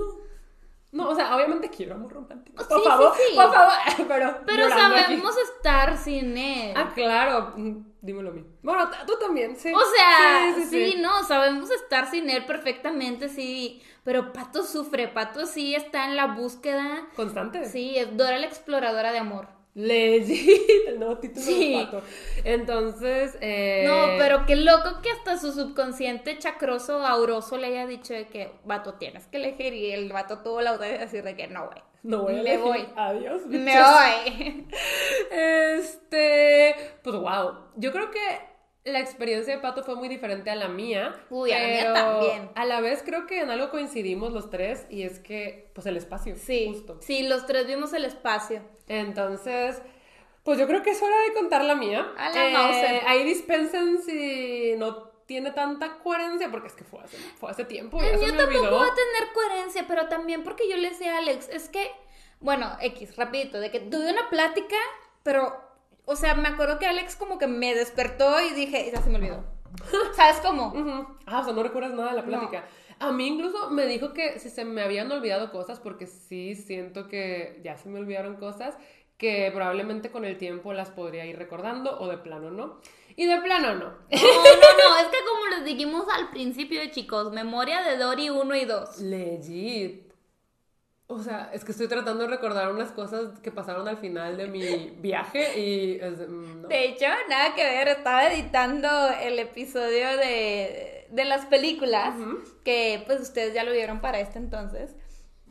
No, o sea, obviamente quiero amor romántico. Por sí, favor, sí. por favor. Pero, Pero aquí. sabemos estar sin él. Ah, claro. Mm, Dímelo a mí. Bueno, tú también, sí. O sea, sí. no, sabemos estar sin él perfectamente, sí. Pero Pato sufre, Pato sí está en la búsqueda. Constante. Sí, es Dora la exploradora de amor. Legit, el nuevo título Sí. de Pato. Entonces, eh... No, pero qué loco que hasta su subconsciente chacroso, auroso le haya dicho de que, vato, tienes que elegir. Y el vato tuvo la audacia de decir de que no, güey. No voy a Me voy. Adiós. Me voy. Este, pues wow. Yo creo que la experiencia de Pato fue muy diferente a la mía. Uy, a la mía también. A la vez creo que en algo coincidimos los tres y es que, pues el espacio. Sí, Justo. sí, los tres vimos el espacio. Entonces, pues yo creo que es hora de contar la mía. A la Mauser. Ahí dispensen si no tiene tanta coherencia, porque es que fue hace, fue hace tiempo. Ya se me tampoco olvidó. va a tener coherencia, pero también porque yo le decía a Alex, es que, bueno, X, rapidito, de que tuve una plática, pero, o sea, me acuerdo que Alex como que me despertó y dije, ya se me olvidó. ¿Sabes cómo? Ah, o sea, no recuerdas nada de la plática. A mí incluso me dijo que si se me habían olvidado cosas, porque sí siento que ya se me olvidaron cosas, que probablemente con el tiempo las podría ir recordando o de plano no. Y de plano no. No, no, no, es que como les dijimos al principio, chicos, memoria de Dory 1 y 2. Legit. O sea, es que estoy tratando de recordar unas cosas que pasaron al final de mi viaje y... es mm, no. De hecho, nada que ver, estaba editando el episodio de, de las películas, que pues ustedes ya lo vieron para este entonces.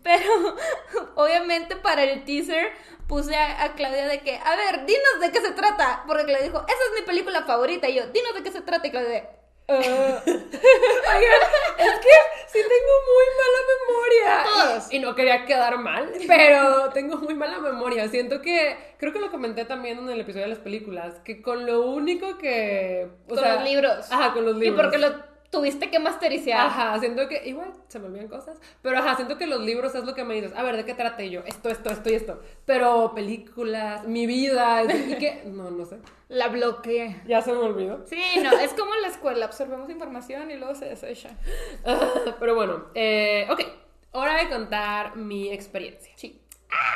Pero obviamente para el teaser puse a, a Claudia de que, a ver, dinos de qué se trata. Porque Claudia dijo, esa es mi película favorita. Y yo, dinos de qué se trata. Y Claudia es que sí tengo muy mala memoria. Todos. Y, y no quería quedar mal, pero tengo muy mala memoria. Siento que, creo que lo comenté también en el episodio de las películas, que con lo único que... o con sea, los libros. Ajá, con los Y libros. porque lo tuviste que masterizar. Ajá, siento que igual se me olvidan cosas, pero ajá, siento que los libros es lo que me dices, a ver, ¿de qué trate yo? Esto, esto, esto y esto. Pero películas, mi vida, y que, no, no sé, La bloqueé. ya se me olvidó. Sí, no, es como en la escuela, absorbemos información y luego se desecha. Pero bueno, eh, ok, hora de contar mi experiencia. Sí.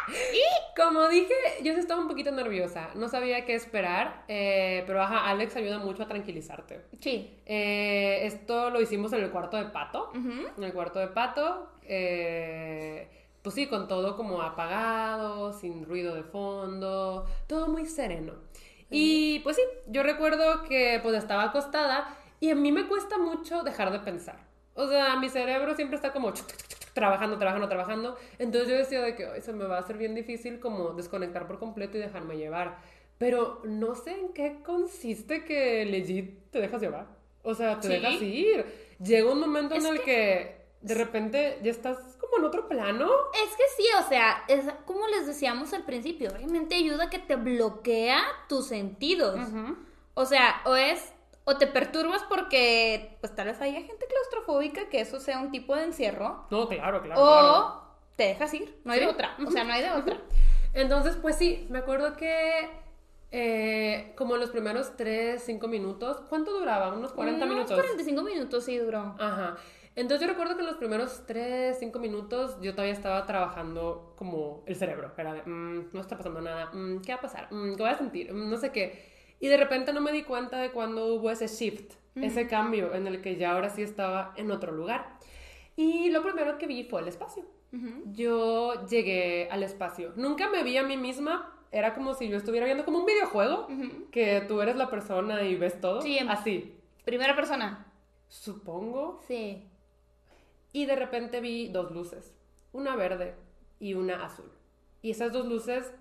Y como dije, yo estaba un poquito nerviosa, no sabía qué esperar, eh, pero ajá, Alex ayuda mucho a tranquilizarte. Sí. Eh, esto lo hicimos en el cuarto de Pato, en el cuarto de Pato, eh, pues sí, con todo como apagado, sin ruido de fondo, todo muy sereno. Y pues sí, yo recuerdo que pues estaba acostada y a mí me cuesta mucho dejar de pensar. O sea, mi cerebro siempre está como chuc, chuc, chuc, trabajando, trabajando, trabajando. Entonces yo decía de que "Ay, se me va a hacer bien difícil como desconectar por completo y dejarme llevar. Pero no sé en qué consiste que legit te dejas llevar. O sea, te Sí. dejas ir. Llega un momento en Es el que... de repente ya estás como en otro plano. Es que sí, o sea, es como les decíamos al principio, obviamente ayuda que te bloquea tus sentidos. O sea, o es, o te perturbas porque, pues tal vez haya gente claustrofóbica que eso sea un tipo de encierro, No, claro, claro. o claro. te dejas ir, no hay Sí. de otra, o sea, no hay de otra. Entonces, pues sí, me acuerdo que eh, como los primeros 3, 5 minutos, ¿cuánto duraba? Unos 40 Unos minutos. 45 minutos sí duró. Ajá. Entonces yo recuerdo que en los primeros 3, 5 minutos yo todavía estaba trabajando como el cerebro. Era de, "Mm, no está pasando nada, mm, ¿qué va a pasar? Mm, ¿Qué voy a sentir? No sé qué. Y de repente no me di cuenta de cuando hubo ese shift, ese cambio en el que ya ahora sí estaba en otro lugar. Y lo primero que vi fue el espacio. Yo llegué al espacio. Nunca me vi a mí misma. Era como si yo estuviera viendo como un videojuego, que tú eres la persona y ves todo. Sí, em- Así. Primera persona. Supongo. Sí. Y de repente vi dos luces, una verde y una azul. Y esas dos luces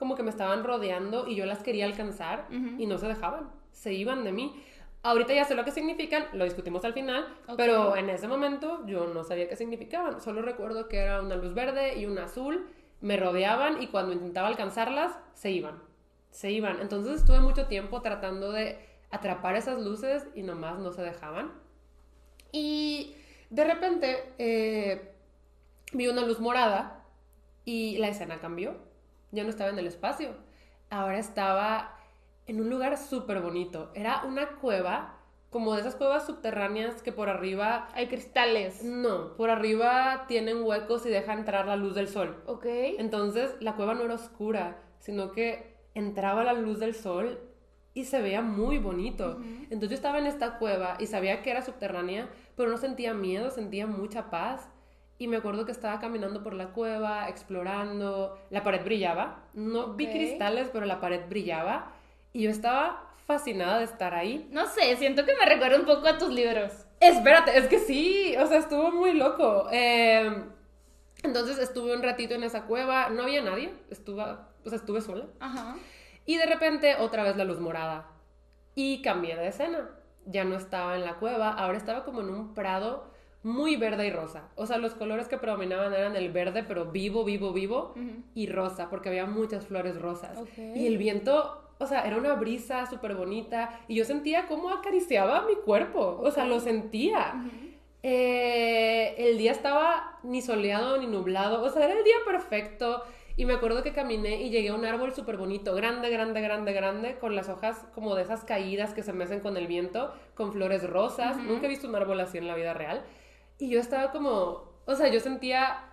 como que me estaban rodeando y yo las quería alcanzar y no se dejaban, se iban de mí. Ahorita ya sé lo que significan, lo discutimos al final, pero en ese momento yo no sabía qué significaban. Solo recuerdo que era una luz verde y una azul me rodeaban y cuando intentaba alcanzarlas, se iban. Se iban. Entonces estuve mucho tiempo tratando de atrapar esas luces y nomás no se dejaban. Y de repente eh, vi una luz morada y la escena cambió. Ya no estaba en el espacio. Ahora estaba en un lugar súper bonito. Era una cueva, como de esas cuevas subterráneas que por arriba... Hay cristales. No, por arriba tienen huecos y dejan entrar la luz del sol. Ok. Entonces la cueva no era oscura, sino que entraba la luz del sol y se veía muy bonito. Entonces yo estaba en esta cueva y sabía que era subterránea, pero no sentía miedo, sentía mucha paz. Y me acuerdo que estaba caminando por la cueva, explorando. La pared brillaba. No vi cristales, pero la pared brillaba. Y yo estaba fascinada de estar ahí. No sé, siento que me recuerda un poco a tus libros. Espérate, es que sí, o sea, estuvo muy loco. Eh, entonces estuve un ratito en esa cueva, no había nadie, estuve, o sea, estuve sola. Ajá. Y de repente otra vez la luz morada. Y cambié de escena. Ya no estaba en la cueva, ahora estaba como en un prado muy verde y rosa. O sea, los colores que predominaban eran el verde, pero vivo, vivo, vivo, y rosa, porque había muchas flores rosas. Y el viento, o sea, era una brisa súper bonita, y yo sentía cómo acariciaba mi cuerpo, o sea, lo sentía. Eh, el día estaba ni soleado ni nublado, o sea, era el día perfecto. Y me acuerdo que caminé y llegué a un árbol súper bonito, grande, grande, grande, grande, con las hojas como de esas caídas que se mecen con el viento, con flores rosas. Nunca he visto un árbol así en la vida real. Y yo estaba como, o sea, yo sentía,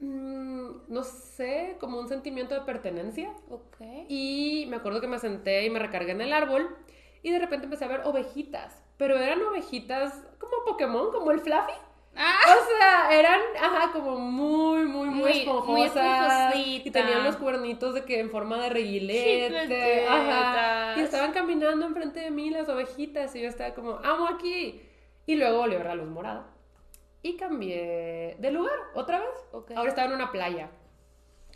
mm, no sé, como un sentimiento de pertenencia. Ok. Y me acuerdo que me senté y me recargué en el árbol y de repente empecé a ver ovejitas, pero eran ovejitas como Pokémon, como el Fluffy. Ah, O sea, eran, ajá, como muy, muy, muy, Muy- muy esponjosas. y esponjosita. tenían los cuernitos de que en forma de reguilete. Ajá. Y estaban caminando enfrente de mí las ovejitas y yo estaba como, amo aquí. Y luego volvió a ver la luz morada. Y cambié de lugar otra vez. Ahora estaba en una playa.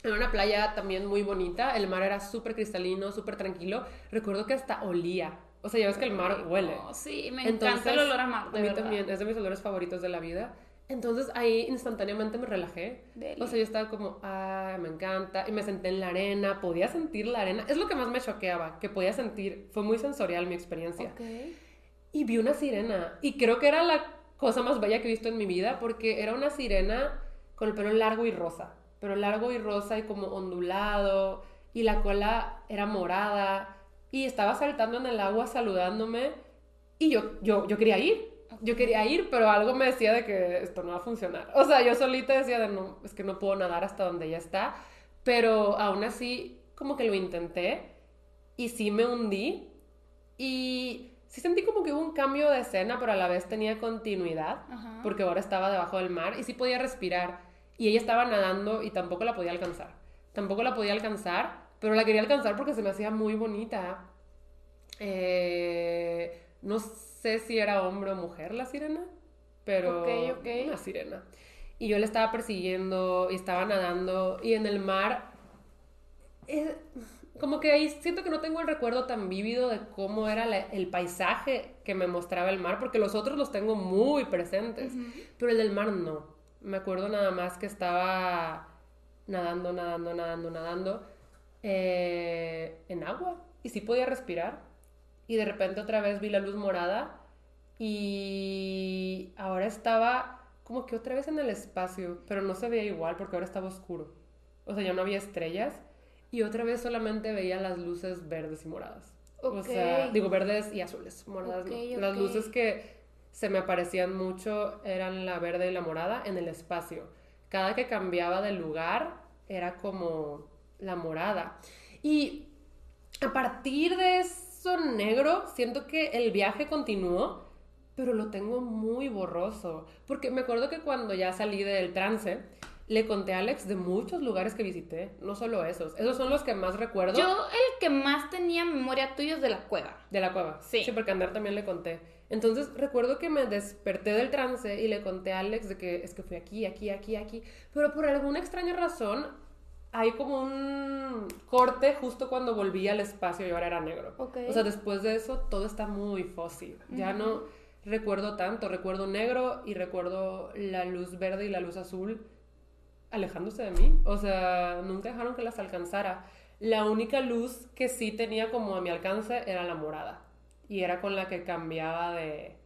En una playa también muy bonita. El mar era súper cristalino, súper tranquilo. Recuerdo que hasta olía. O sea, ya ves que el mar huele. oh, sí, me Entonces, encanta el olor a mar, de a mí verdad. también, es de mis olores favoritos de la vida. Entonces ahí instantáneamente me relajé. O sea, yo estaba como, ay, me encanta. Y me senté en la arena, podía sentir la arena. Es lo que más me choqueaba, que podía sentir. Fue muy sensorial mi experiencia. Ok. Y vi una sirena. Y creo que era la cosa más bella que he visto en mi vida, porque era una sirena con el pelo largo y rosa. Pero largo y rosa y como ondulado. Y la cola era morada. Y estaba saltando en el agua saludándome. Y yo, yo, yo quería ir. Yo quería ir, pero algo me decía de que esto no va a funcionar. O sea, yo solita decía de no, es que no puedo nadar hasta donde ella está. Pero aún así, como que lo intenté. Y sí me hundí. Y sí sentí como que hubo un cambio de escena, pero a la vez tenía continuidad, Ajá. porque ahora estaba debajo del mar y sí podía respirar. Y ella estaba nadando y tampoco la podía alcanzar. Tampoco la podía alcanzar, pero la quería alcanzar porque se me hacía muy bonita. Eh, no sé si era hombre o mujer la sirena, pero Ok, ok. una sirena. Y yo la estaba persiguiendo y estaba nadando y en el mar eh, como que ahí siento que no tengo el recuerdo tan vívido de cómo era la- el paisaje que me mostraba el mar, porque los otros los tengo muy presentes, pero el del mar no. Me acuerdo nada más que estaba nadando, nadando, nadando, nadando eh, en agua y sí podía respirar. Y de repente otra vez vi la luz morada y ahora estaba como que otra vez en el espacio, pero no se veía igual porque ahora estaba oscuro. O sea, ya no había estrellas y otra vez solamente veía las luces verdes y moradas. O sea, digo verdes y azules, moradas no. Las luces que se me aparecían mucho eran la verde y la morada en el espacio. Cada que cambiaba de lugar era como la morada. Y a partir de eso negro, siento que el viaje continuó, pero lo tengo muy borroso. Porque me acuerdo que cuando ya salí del trance, le conté a Alex de muchos lugares que visité, no solo esos. Esos son los que más recuerdo Yo el que más tenía memoria tuyo es de la cueva. de la cueva. Sí. Sí, porque Andar también le conté. Entonces recuerdo que me desperté del trance y le conté a Alex de que es que fui aquí, aquí, aquí, aquí. Pero por alguna extraña razón hay como un corte justo cuando volví al espacio y ahora era negro. Ok. O sea, después de eso todo está muy fósil. Ya no recuerdo tanto. Recuerdo negro y recuerdo la luz verde y la luz azul. Alejándose de mí. O sea, nunca dejaron que las alcanzara. La única luz que sí tenía como a mi alcance era la morada. Y era con la que cambiaba de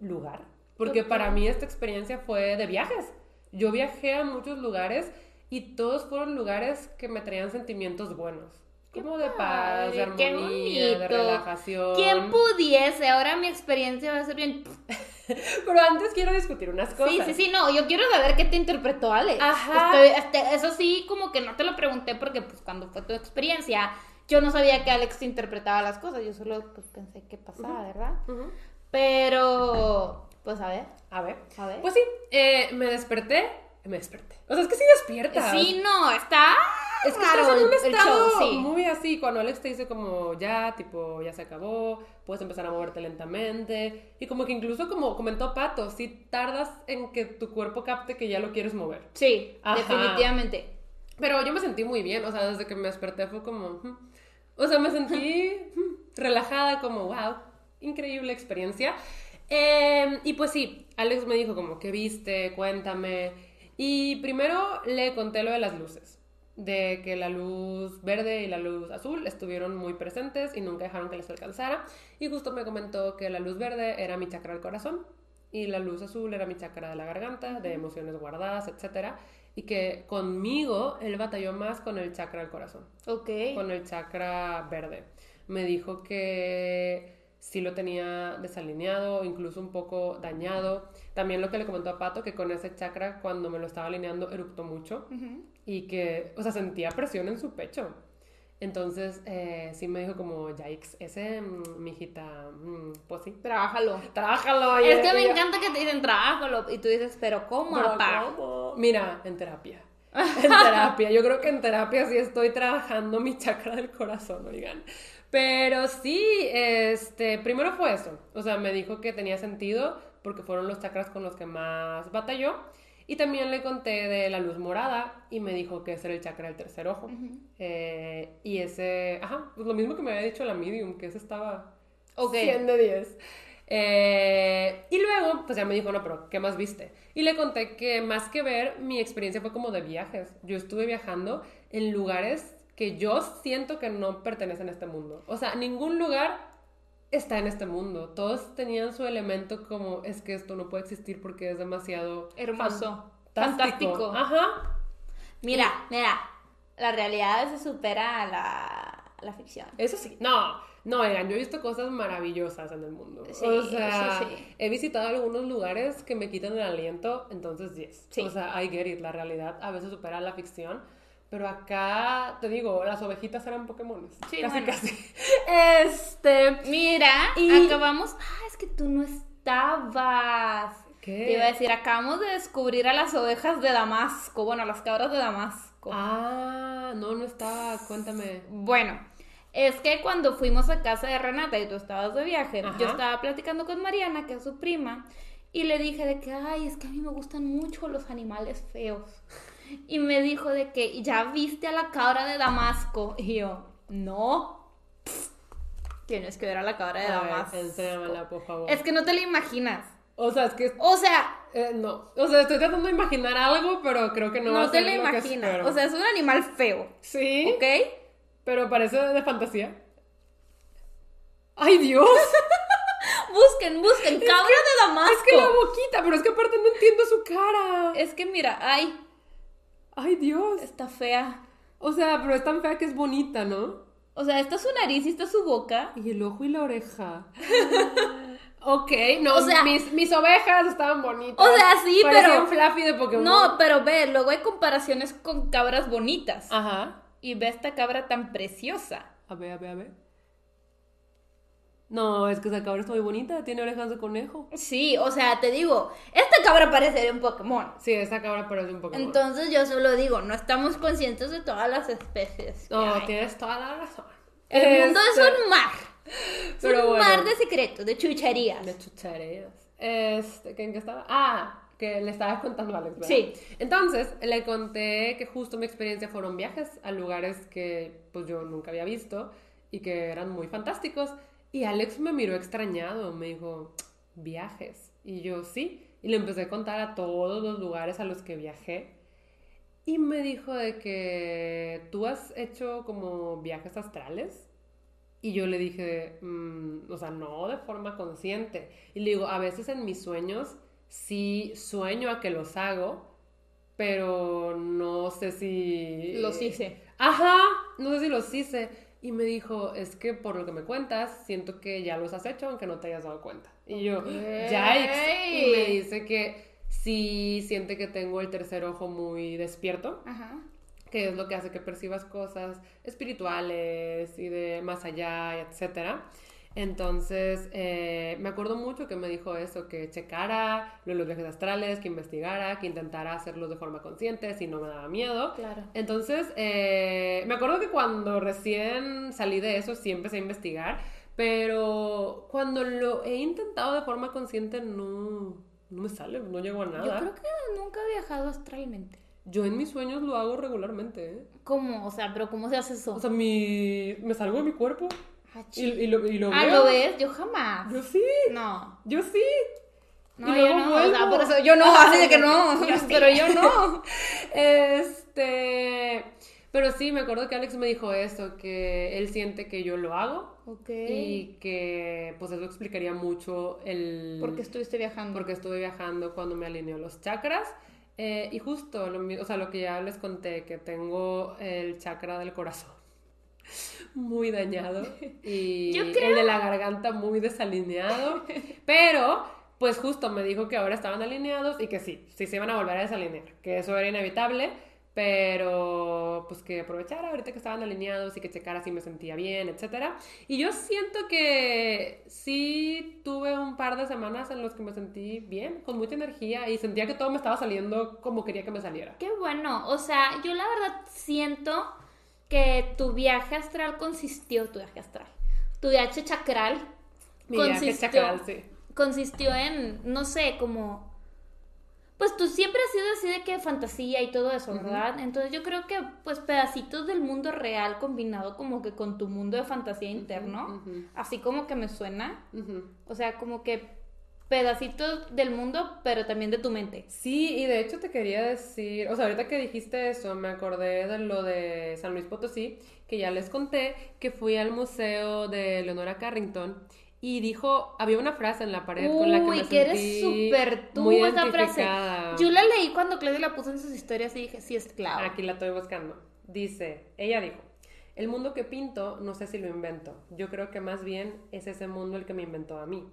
lugar. Porque para mí esta experiencia fue de viajes. Yo viajé a muchos lugares y todos fueron lugares que me traían sentimientos buenos. Como de paz, de armonía, de relajación. ¿Quién pudiese? Ahora mi experiencia va a ser bien. Pero antes quiero discutir unas cosas. Sí, sí, sí, no, yo quiero saber qué te interpretó Alex. Ajá. Estoy- este, eso sí, como que no te lo pregunté porque pues cuando fue tu experiencia, yo no sabía que Alex te interpretaba las cosas, yo solo pues, pensé qué pasaba, ¿verdad? Pero, pues a ver, A ver. a ver. Pues sí, eh, me desperté. Me desperté. O sea, es que sí despierta. sí, no, está Es que estás en un estado show, sí. muy así, cuando Alex te dice como ya, tipo, ya se acabó, puedes empezar a moverte lentamente, y como que incluso como comentó Pato, si tardas en que tu cuerpo capte que ya lo quieres mover. Sí, Ajá. definitivamente. Pero yo me sentí muy bien, o sea, desde que me desperté fue como, "Hmm". o sea, me sentí relajada, como, wow, increíble experiencia. Eh, y pues sí, Alex me dijo como, ¿qué viste? Cuéntame. Y primero le conté lo de las luces, de que la luz verde y la luz azul estuvieron muy presentes y nunca dejaron que les alcanzara. Y justo me comentó que la luz verde era mi chakra del corazón y la luz azul era mi chakra de la garganta, de emociones guardadas, etc. Y que conmigo él batalló más con el chakra del corazón Ok. con el chakra verde. Me dijo que sí lo tenía desalineado, incluso un poco dañado. También lo que le comentó a Pato, que con ese chakra cuando me lo estaba alineando eructó mucho y que, o sea, sentía presión en su pecho. Entonces, eh, sí me dijo como, yikes, ese, mm, mijita, mm, pues sí, Trabájalo. trabájalo. Es que me encanta que te dicen trabájalo y tú dices, pero ¿cómo, pero apá? ¿cómo? Mira, en terapia. En terapia. Yo creo que en terapia sí estoy trabajando mi chakra del corazón, oigan. Pero sí, este, primero fue eso. O sea, me dijo que tenía sentido porque fueron los chakras con los que más batalló. Y también le conté de la luz morada y me dijo que ese era el chakra del tercer ojo. Eh, y ese, ajá, pues lo mismo que me había dicho la medium, que ese estaba Ok. 100 de 10. Eh, y luego, pues ya me dijo, no, pero ¿qué más viste? Y le conté que más que ver, mi experiencia fue como de viajes. Yo estuve viajando en lugares que yo siento que no pertenecen a este mundo. O sea, ningún lugar está en este mundo. Todos tenían su elemento como, es que esto no puede existir porque es demasiado Hermoso. fantástico. Fantástico. Ajá. Mira, mira, la realidad se supera a la, a la ficción. Eso sí, no, no, oigan, yo he visto cosas maravillosas en el mundo. Sí, o sea, eso sí. he visitado algunos lugares que me quitan el aliento, entonces yes. Sí. O sea, I get it, la realidad a veces supera la ficción. Pero acá, te digo, las ovejitas eran Pokémones. Sí, casi, bueno. casi. Este. Mira, Y- acabamos. Ah, es que tú no estabas. ¿Qué? Te iba a decir, acabamos de descubrir a las ovejas de Damasco. Bueno, las cabras de Damasco. Ah, no, no estaba, cuéntame. Bueno, es que cuando fuimos a casa de Renata y tú estabas de viaje, Ajá. yo estaba platicando con Mariana, que es su prima, y le dije de que, ay, es que a mí me gustan mucho los animales feos. Y me dijo de que, ¿ya viste a la cabra de Damasco? Y yo, no. Tienes que ver a la cabra de A ver, Damasco. enséñamela, por favor. Es que no te la imaginas. O sea, es que. O sea, eh, no. O sea, estoy tratando de imaginar algo, pero creo que no, va no, a te ser la lo imaginas. O sea, es un animal feo. sí. ¿Ok? Pero parece de fantasía. ¡Ay, Dios! Busquen, busquen. Cabra de Damasco. Es que la boquita, pero es que aparte no entiendo su cara. Es que mira, ay, ¡Ay, Dios! está fea. O sea, pero es tan fea que es bonita, ¿no? O sea, esta es su nariz y esta es su boca. Y el ojo y la oreja. ok, no, O sea- mis, mis ovejas estaban bonitas. O sea, sí, Parecían pero- fluffy de Pokémon. No, pero ve, luego hay comparaciones con cabras bonitas. Ajá. Y ve esta cabra tan preciosa. A ver, a ver, a ver. No, es que esa cabra está muy bonita, tiene orejas de conejo. Sí, o sea, te digo, esta cabra parece un Pokémon. Sí, esa cabra parece un Pokémon. Entonces yo solo digo, no estamos conscientes de todas las especies. que No, hay. tienes toda la razón. El mundo es Este, un mar. Es pero un bueno. mar de secretos, de chucherías. De chuchareas. Este, ¿qué- ¿en qué estaba? Ah, que le estabas contando a Alex, ¿verdad? Sí. Entonces, le conté que justo mi experiencia fueron viajes a lugares que pues yo nunca había visto y que eran muy fantásticos. Y Alex me miró extrañado, me dijo, viajes. Y yo, sí. Y le empecé a contar a todos los lugares a los que viajé. Y me dijo de que tú has hecho como viajes astrales. Y yo le dije, "Mm, o sea, no de forma consciente. Y le digo, a veces en mis sueños sí sueño a que los hago, pero no sé si... Los hice. Ajá, no sé si los hice. Y me dijo, es que por lo que me cuentas, siento que ya los has hecho aunque no te hayas dado cuenta. Y yo, yikes. Y me dice que sí siente que tengo el tercer ojo muy despierto, Ajá. que es lo que hace que percibas cosas espirituales y de más allá, etcétera. Entonces, eh, me acuerdo mucho que me dijo eso, que checara los viajes astrales, que investigara, que intentara hacerlos de forma consciente, si no me daba miedo. Claro. Entonces, eh, me acuerdo que cuando recién salí de eso, sí empecé a investigar, pero cuando lo he intentado de forma consciente, no, no me sale, no llego a nada. Yo creo que nunca he viajado astralmente. Yo en mis sueños lo hago regularmente, ¿eh? ¿Cómo? O sea, pero ¿cómo se hace eso? O sea, mi... me salgo de mi cuerpo y, chi- y lo, y lo Ah, veo. ¿lo ves? Yo jamás. Yo sí, No. yo sí. No, Y yo no. O sea, vuelvo. por eso yo no, así de que no. Yo sí. Pero yo no. Este... Pero sí, me acuerdo que Alex me dijo eso, que él siente que yo lo hago Ok. y que pues eso explicaría mucho el... Porque estuviste viajando. porque estuve viajando cuando me alineó los chakras. Eh, y justo, lo, o sea, lo que ya les conté, que tengo el chakra del corazón muy dañado y Yo el de la garganta muy desalineado. Pero, pues justo me dijo que ahora estaban alineados y que sí, sí se iban a volver a desalinear, que eso era inevitable. Pero, pues que aprovechara ahorita que estaban alineados y que checara si me sentía bien, etcétera. Y yo siento que sí tuve un par de semanas en los que me sentí bien, con mucha energía y sentía que todo me estaba saliendo como quería que me saliera. Qué bueno. O sea, yo la verdad siento que tu viaje astral consistió, tu viaje astral, tu viaje chakral Mi viaje consistió, chakral, sí. consistió en, no sé, como... Pues tú siempre has sido así de que fantasía y todo eso, ¿verdad? Entonces yo creo que pues pedacitos del mundo real combinado como que con tu mundo de fantasía interno, así como que me suena, o sea, como que pedacitos del mundo, pero también de tu mente. Sí, y de hecho te quería decir, o sea, ahorita que dijiste eso, me acordé de lo de San Luis Potosí, que ya les conté, que fui al museo de Leonora Carrington y dijo, había una frase en la pared con la que me que eres súper tú muy esa frase. Yo la leí cuando Claudia la puso en sus historias y dije, sí, es clave. Aquí la estoy buscando. Dice, ella dijo, el mundo que pinto no sé si lo invento. Yo creo que más bien es ese mundo el que me inventó a mí.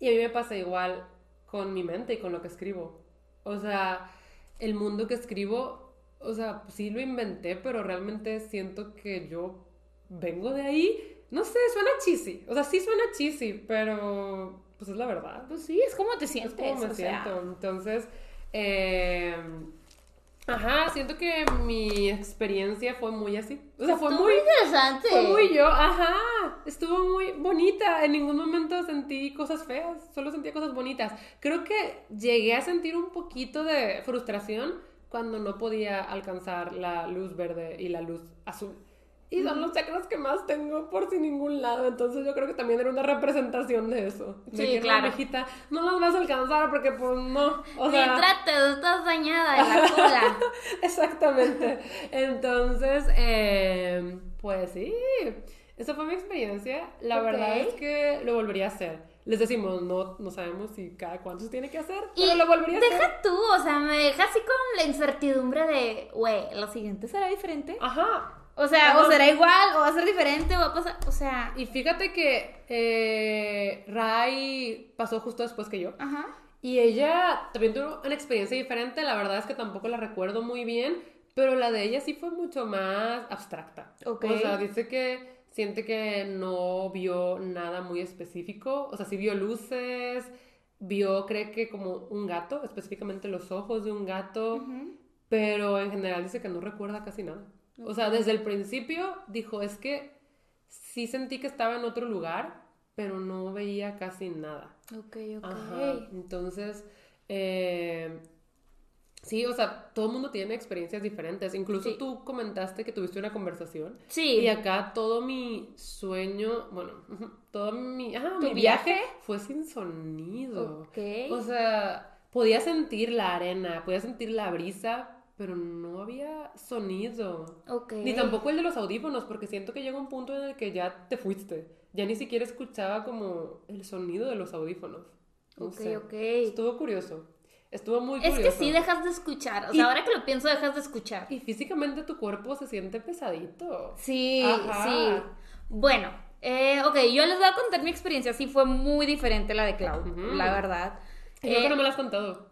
Y a mí me pasa igual con mi mente y con lo que escribo. O sea, el mundo que escribo, o sea, sí lo inventé, pero realmente siento que yo vengo de ahí. No sé, suena cheesy. O sea, sí suena cheesy, pero pues es la verdad. Pues sí, es como te Es sientes. como me o sea. siento. Entonces, eh, ajá, siento que mi experiencia fue muy así. O sea, fue Estuvo muy, interesante. fue muy yo, ajá. Estuvo muy bonita. En ningún momento sentí cosas feas, solo sentía cosas bonitas. Creo que llegué a sentir un poquito de frustración cuando no podía alcanzar la luz verde y la luz azul. Y son los chakras que más tengo por sin ningún lado. Entonces yo creo que también era una representación de eso. De Sí, que, claro. no las vas a alcanzar porque pues no. O Ni sea, trates, estás dañada en la cola. Exactamente. Entonces, eh, pues sí, esa fue mi experiencia. La verdad es que lo volvería a hacer. Les decimos, no, no sabemos si cada cuánto se tiene que hacer, Y pero lo volvería a hacer. deja tú, o sea, me deja así con la incertidumbre de, güey, ¿lo siguiente será diferente? Ajá. O sea, o será igual, o va a ser diferente, o va a pasar, o sea, Y fíjate que eh, Rai pasó justo después que yo. ajá. Y ella también tuvo una experiencia diferente, la verdad es que tampoco la recuerdo muy bien, pero la de ella sí fue mucho más abstracta. Ok. O sea, dice que siente que no vio nada muy específico, o sea, sí vio luces, vio, cree que como un gato, específicamente los ojos de un gato, pero en general dice que no recuerda casi nada. O sea, desde el principio dijo, es que sí sentí que estaba en otro lugar, pero no veía casi nada. Ok, ok. Ajá. Entonces, eh, sí, o sea, todo el mundo tiene experiencias diferentes. Incluso Sí. tú comentaste que tuviste una conversación. Sí. Y acá todo mi sueño, bueno, todo mi, ajá, ¿Tu mi viaje? viaje? fue sin sonido. Ok. O sea, podía sentir la arena, podía sentir la brisa, pero no había sonido. Ok. Ni tampoco el de los audífonos, porque siento que llega un punto en el que ya te fuiste. Ya ni siquiera escuchaba como el sonido de los audífonos. No Ok, sé. ok. Estuvo curioso. Estuvo muy Es curioso. que sí dejas de escuchar. O Y- sea, ahora que lo pienso, dejas de escuchar. Y físicamente tu cuerpo se siente pesadito. Sí, Ajá. sí. Bueno, eh, ok, yo les voy a contar mi experiencia. Sí, fue muy diferente la de Clau, Ujú. la verdad. Creo Eh, que no me lo has contado.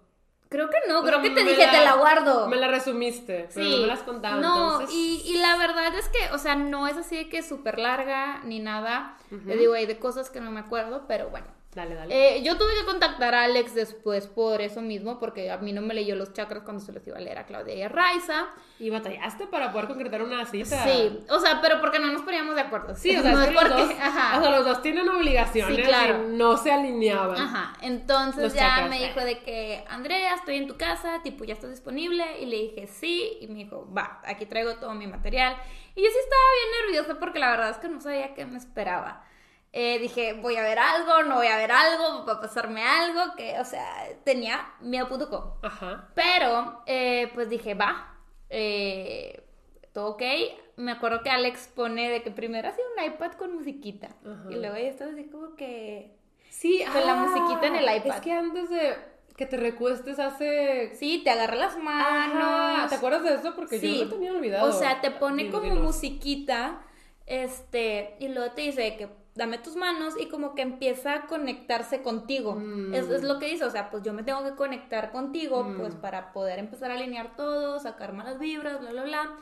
Creo que no, creo que te dije, te la guardo. Me la resumiste, pero no me la has contado. No, entonces... y, y la verdad es que, o sea, no es así de que súper larga ni nada. Le digo, hay de cosas que no me acuerdo, pero bueno. Dale, dale. Eh, yo tuve que contactar a Alex después por eso mismo, porque a mí no me leyó los chakras cuando se los iba a leer a Claudia y a Raiza. Y batallaste para poder concretar una cita. Sí, o sea, pero porque no nos poníamos de acuerdo. Sí, o sea, no es es que los porque, dos, ajá. o sea, los dos tienen obligaciones Sí, claro. y no se alineaban. Ajá, entonces Los ya chakras, me eh. dijo de que, Andrea, estoy en tu casa, tipo, ¿ya estás disponible? Y le dije, sí, y me dijo, va, aquí traigo todo mi material. Y yo sí estaba bien nerviosa porque la verdad es que no sabía qué me esperaba. Eh, dije, voy a ver algo, no voy a ver algo, va a pasarme algo, que, o sea, tenía miedo. Ajá. Pero, eh, pues dije, va, eh, todo ok. Me acuerdo que Alex pone de que primero hacía un iPad con musiquita. Ajá. Y luego ya estaba así como que... Sí, Con la musiquita en el iPad. Es que antes de que te recuestes hace... Sí, te agarra las manos. Ajá, ¿Te acuerdas de eso? Porque yo lo tenía olvidado. O sea, te pone como musiquita, este, y luego te dice que dame tus manos y como que empieza a conectarse contigo. Mm. Es, es lo que dice, o sea, pues yo me tengo que conectar contigo, Mm. pues para poder empezar a alinear todo, sacar malas vibras, bla, bla, bla.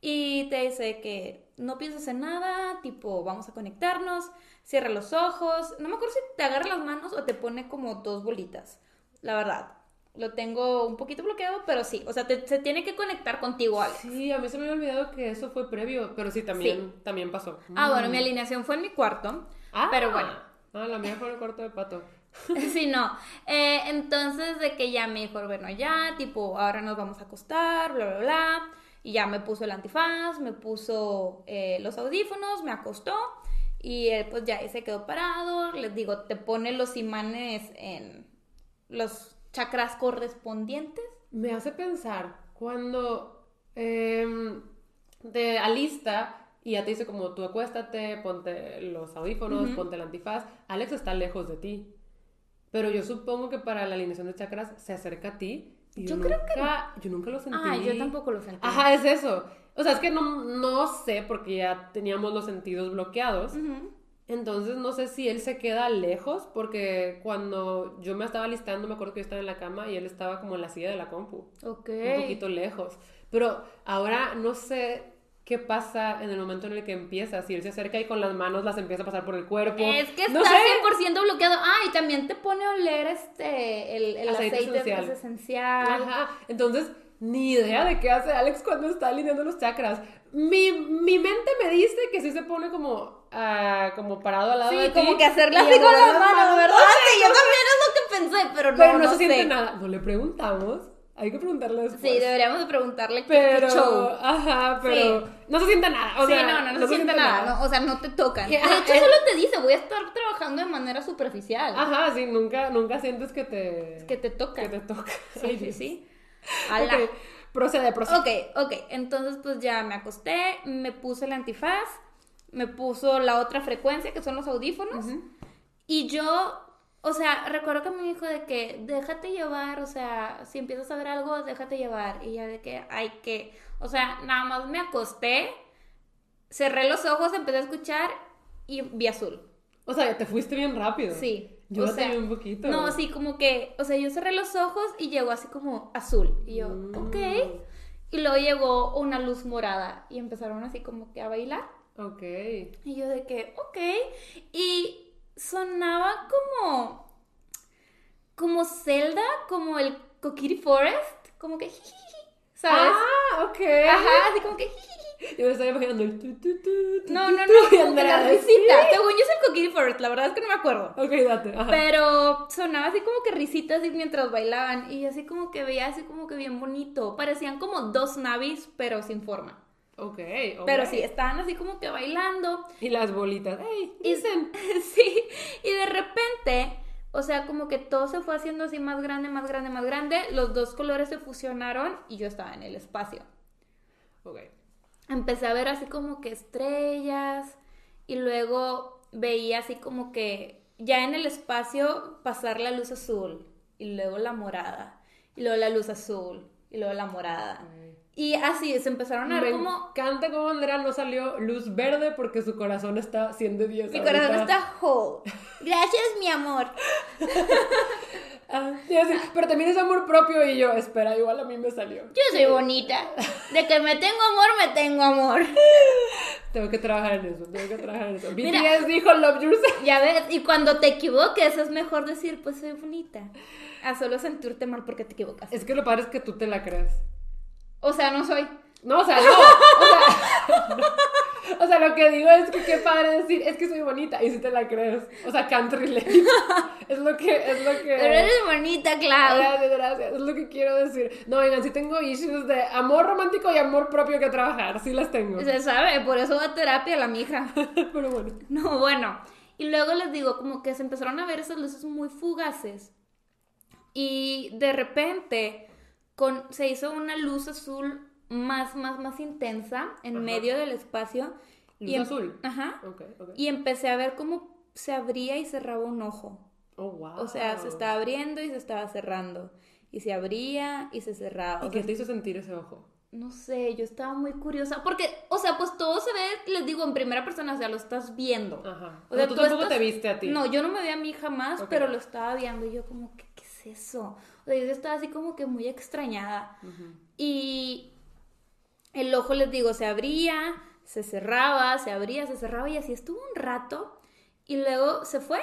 Y te dice que no pienses en nada, tipo, vamos a conectarnos, cierra los ojos. No me acuerdo si te agarra las manos o te pone como dos bolitas, la verdad. Lo tengo un poquito bloqueado, pero sí, o sea, te- se tiene que conectar contigo, Alex. Sí, a mí se me había olvidado que eso fue previo, pero sí, también, también pasó. Ah, bueno, Mm. mi alineación fue en mi cuarto, Ah, pero bueno. Ah, la mía fue en el cuarto de pato. sí, no. Eh, entonces, de que ya me dijo, bueno, ya, tipo, ahora nos vamos a acostar, bla, bla, bla. Y ya me puso el antifaz, me puso eh, los audífonos, me acostó. Y él, pues ya ahí se quedó parado. Les digo, te pone los imanes en los chakras correspondientes. Me hace pensar cuando em, te alista y ya te dice como tú acuéstate, ponte los audífonos, ponte el antifaz. Alex está lejos de ti. Pero yo supongo que para la alineación de chakras se acerca a ti. Y yo, Yo creo nunca, Yo nunca lo sentí. Ah, yo tampoco lo sentí. Ajá, es eso. O sea, es que no, no sé porque ya teníamos los sentidos bloqueados. Entonces no sé si él se queda lejos porque cuando yo me estaba listando me acuerdo que yo estaba en la cama y él estaba como en la silla de la compu, Ok. un poquito lejos. Pero ahora no sé qué pasa en el momento en el que empieza, si él se acerca y con las manos las empieza a pasar por el cuerpo. Es que no está sé. 100% bloqueado. Ah, y también te pone a oler este, el, el Aceite aceite, esencial. es esencial. Ajá, entonces ni idea de qué hace Alex cuando está alineando los chakras. Mi, mi mente me dice que sí se pone como, ah, como parado al lado de Sí, ti como que hacerle así con las manos, ¿verdad? Sí, yo también es lo que pensé, pero no, Pero no, no se siente sé. nada. No le preguntamos. Hay que preguntarle después. Sí, deberíamos de preguntarle Pero, qué show. ajá, pero Sí. no se siente nada. O sí, sea, no, no, no, se siente nada, no, o sea, no te tocan. De hecho, es- solo te dice, voy a estar trabajando de manera superficial. Ajá, sí, nunca, nunca sientes que te... Que te toca. Que te toca. Sí, Ay, sí, sí. Ala. Procede, procede. Ok, ok. Entonces, pues ya me acosté, me puse el antifaz, me puso la otra frecuencia, que son los audífonos. Y yo, o sea, recuerdo que me dijo de que déjate llevar, o sea, si empiezas a ver algo, déjate llevar. Y ya de que hay que, o sea, nada más me acosté, cerré los ojos, empecé a escuchar y vi azul. O sea, te fuiste bien rápido. Sí. Yo o sea, un poquito. No, sí, como que, o sea, yo cerré los ojos y llegó así como azul. Y yo, Mm. ok. Y luego llegó una luz morada y empezaron así como que a bailar. Ok. Y yo de que, ok. Y sonaba como, como Zelda, como el Kokiri Forest, como que, jijiji, ¿sabes? Ah, ok. Ajá, así como que, jijiji. Yo me estaba imaginando el tu, tu, tu, tu, No, no, no, como que la ¿sí? risita. Según yo es el Kokiri Forest, la verdad es que no me acuerdo. Ok, date. Ajá. Pero sonaba así como que risitas y mientras bailaban. Y así como que veía así como que bien bonito. Parecían como dos navis, pero sin forma. Ok, ok. Pero sí, estaban así como que bailando. Y las bolitas. ¡Ey! Y, Dicen. sí, y de repente O sea, como que todo se fue haciendo así más grande, más grande, más grande. Los dos colores se fusionaron y yo estaba en el espacio. Ok. Empecé a ver así como que estrellas y luego veía así como que ya en el espacio pasar la luz azul y luego la morada y luego la luz azul y luego la morada. Y así se empezaron a ver Me como encanta cómo Andrea no salió luz verde porque su corazón está 100 de 10. mi ahorita. corazón está whole. Gracias, mi amor. Ah, sí, sí, pero también es amor propio y yo, espera, igual a mí me salió. Yo soy bonita. De que me tengo amor, me tengo amor. Tengo que trabajar en eso, tengo que trabajar en eso. Mira. BTS dijo Love Yourself. Ya ves, y cuando te equivoques es mejor decir, pues soy bonita. A solo sentirte mal porque te equivocas. Es que lo padre es que tú te la crees. O sea, no soy. No, o sea, no. O sea, no. O sea, lo que digo es que qué padre decir, es que soy bonita y si te la crees. O sea, can't relate. Es lo que, es lo que. Pero eres bonita, Clau. Gracias, gracias. Es lo que quiero decir. No, oigan, sí tengo issues de amor romántico y amor propio que trabajar. Sí las tengo. Se sabe, por eso va a terapia la mija. Pero bueno. No, bueno. Y luego les digo, como que se empezaron a ver esas luces muy fugaces. Y de repente con, se hizo una luz azul más, más, más intensa en Ajá. medio del espacio. Luz y em- azul. Ajá. Ok, ok. Y empecé a ver cómo se abría y cerraba un ojo. Oh, wow. O sea, se estaba abriendo y se estaba cerrando. Y se abría y se cerraba. ¿Y qué te hizo sentir ese ojo? no sé, yo estaba muy curiosa. Porque, o sea, pues todo se ve, les digo, en primera persona, o sea, lo estás viendo. Ajá. O sea, tú tú tampoco estás- te viste a ti. No, yo no me veía a mí jamás, Ok. pero lo estaba viendo y yo como, ¿qué, qué es eso? O sea, yo estaba así como que muy extrañada. Y el ojo, les digo, se abría, se cerraba, se abría, se cerraba y así estuvo un rato. Y luego se fue.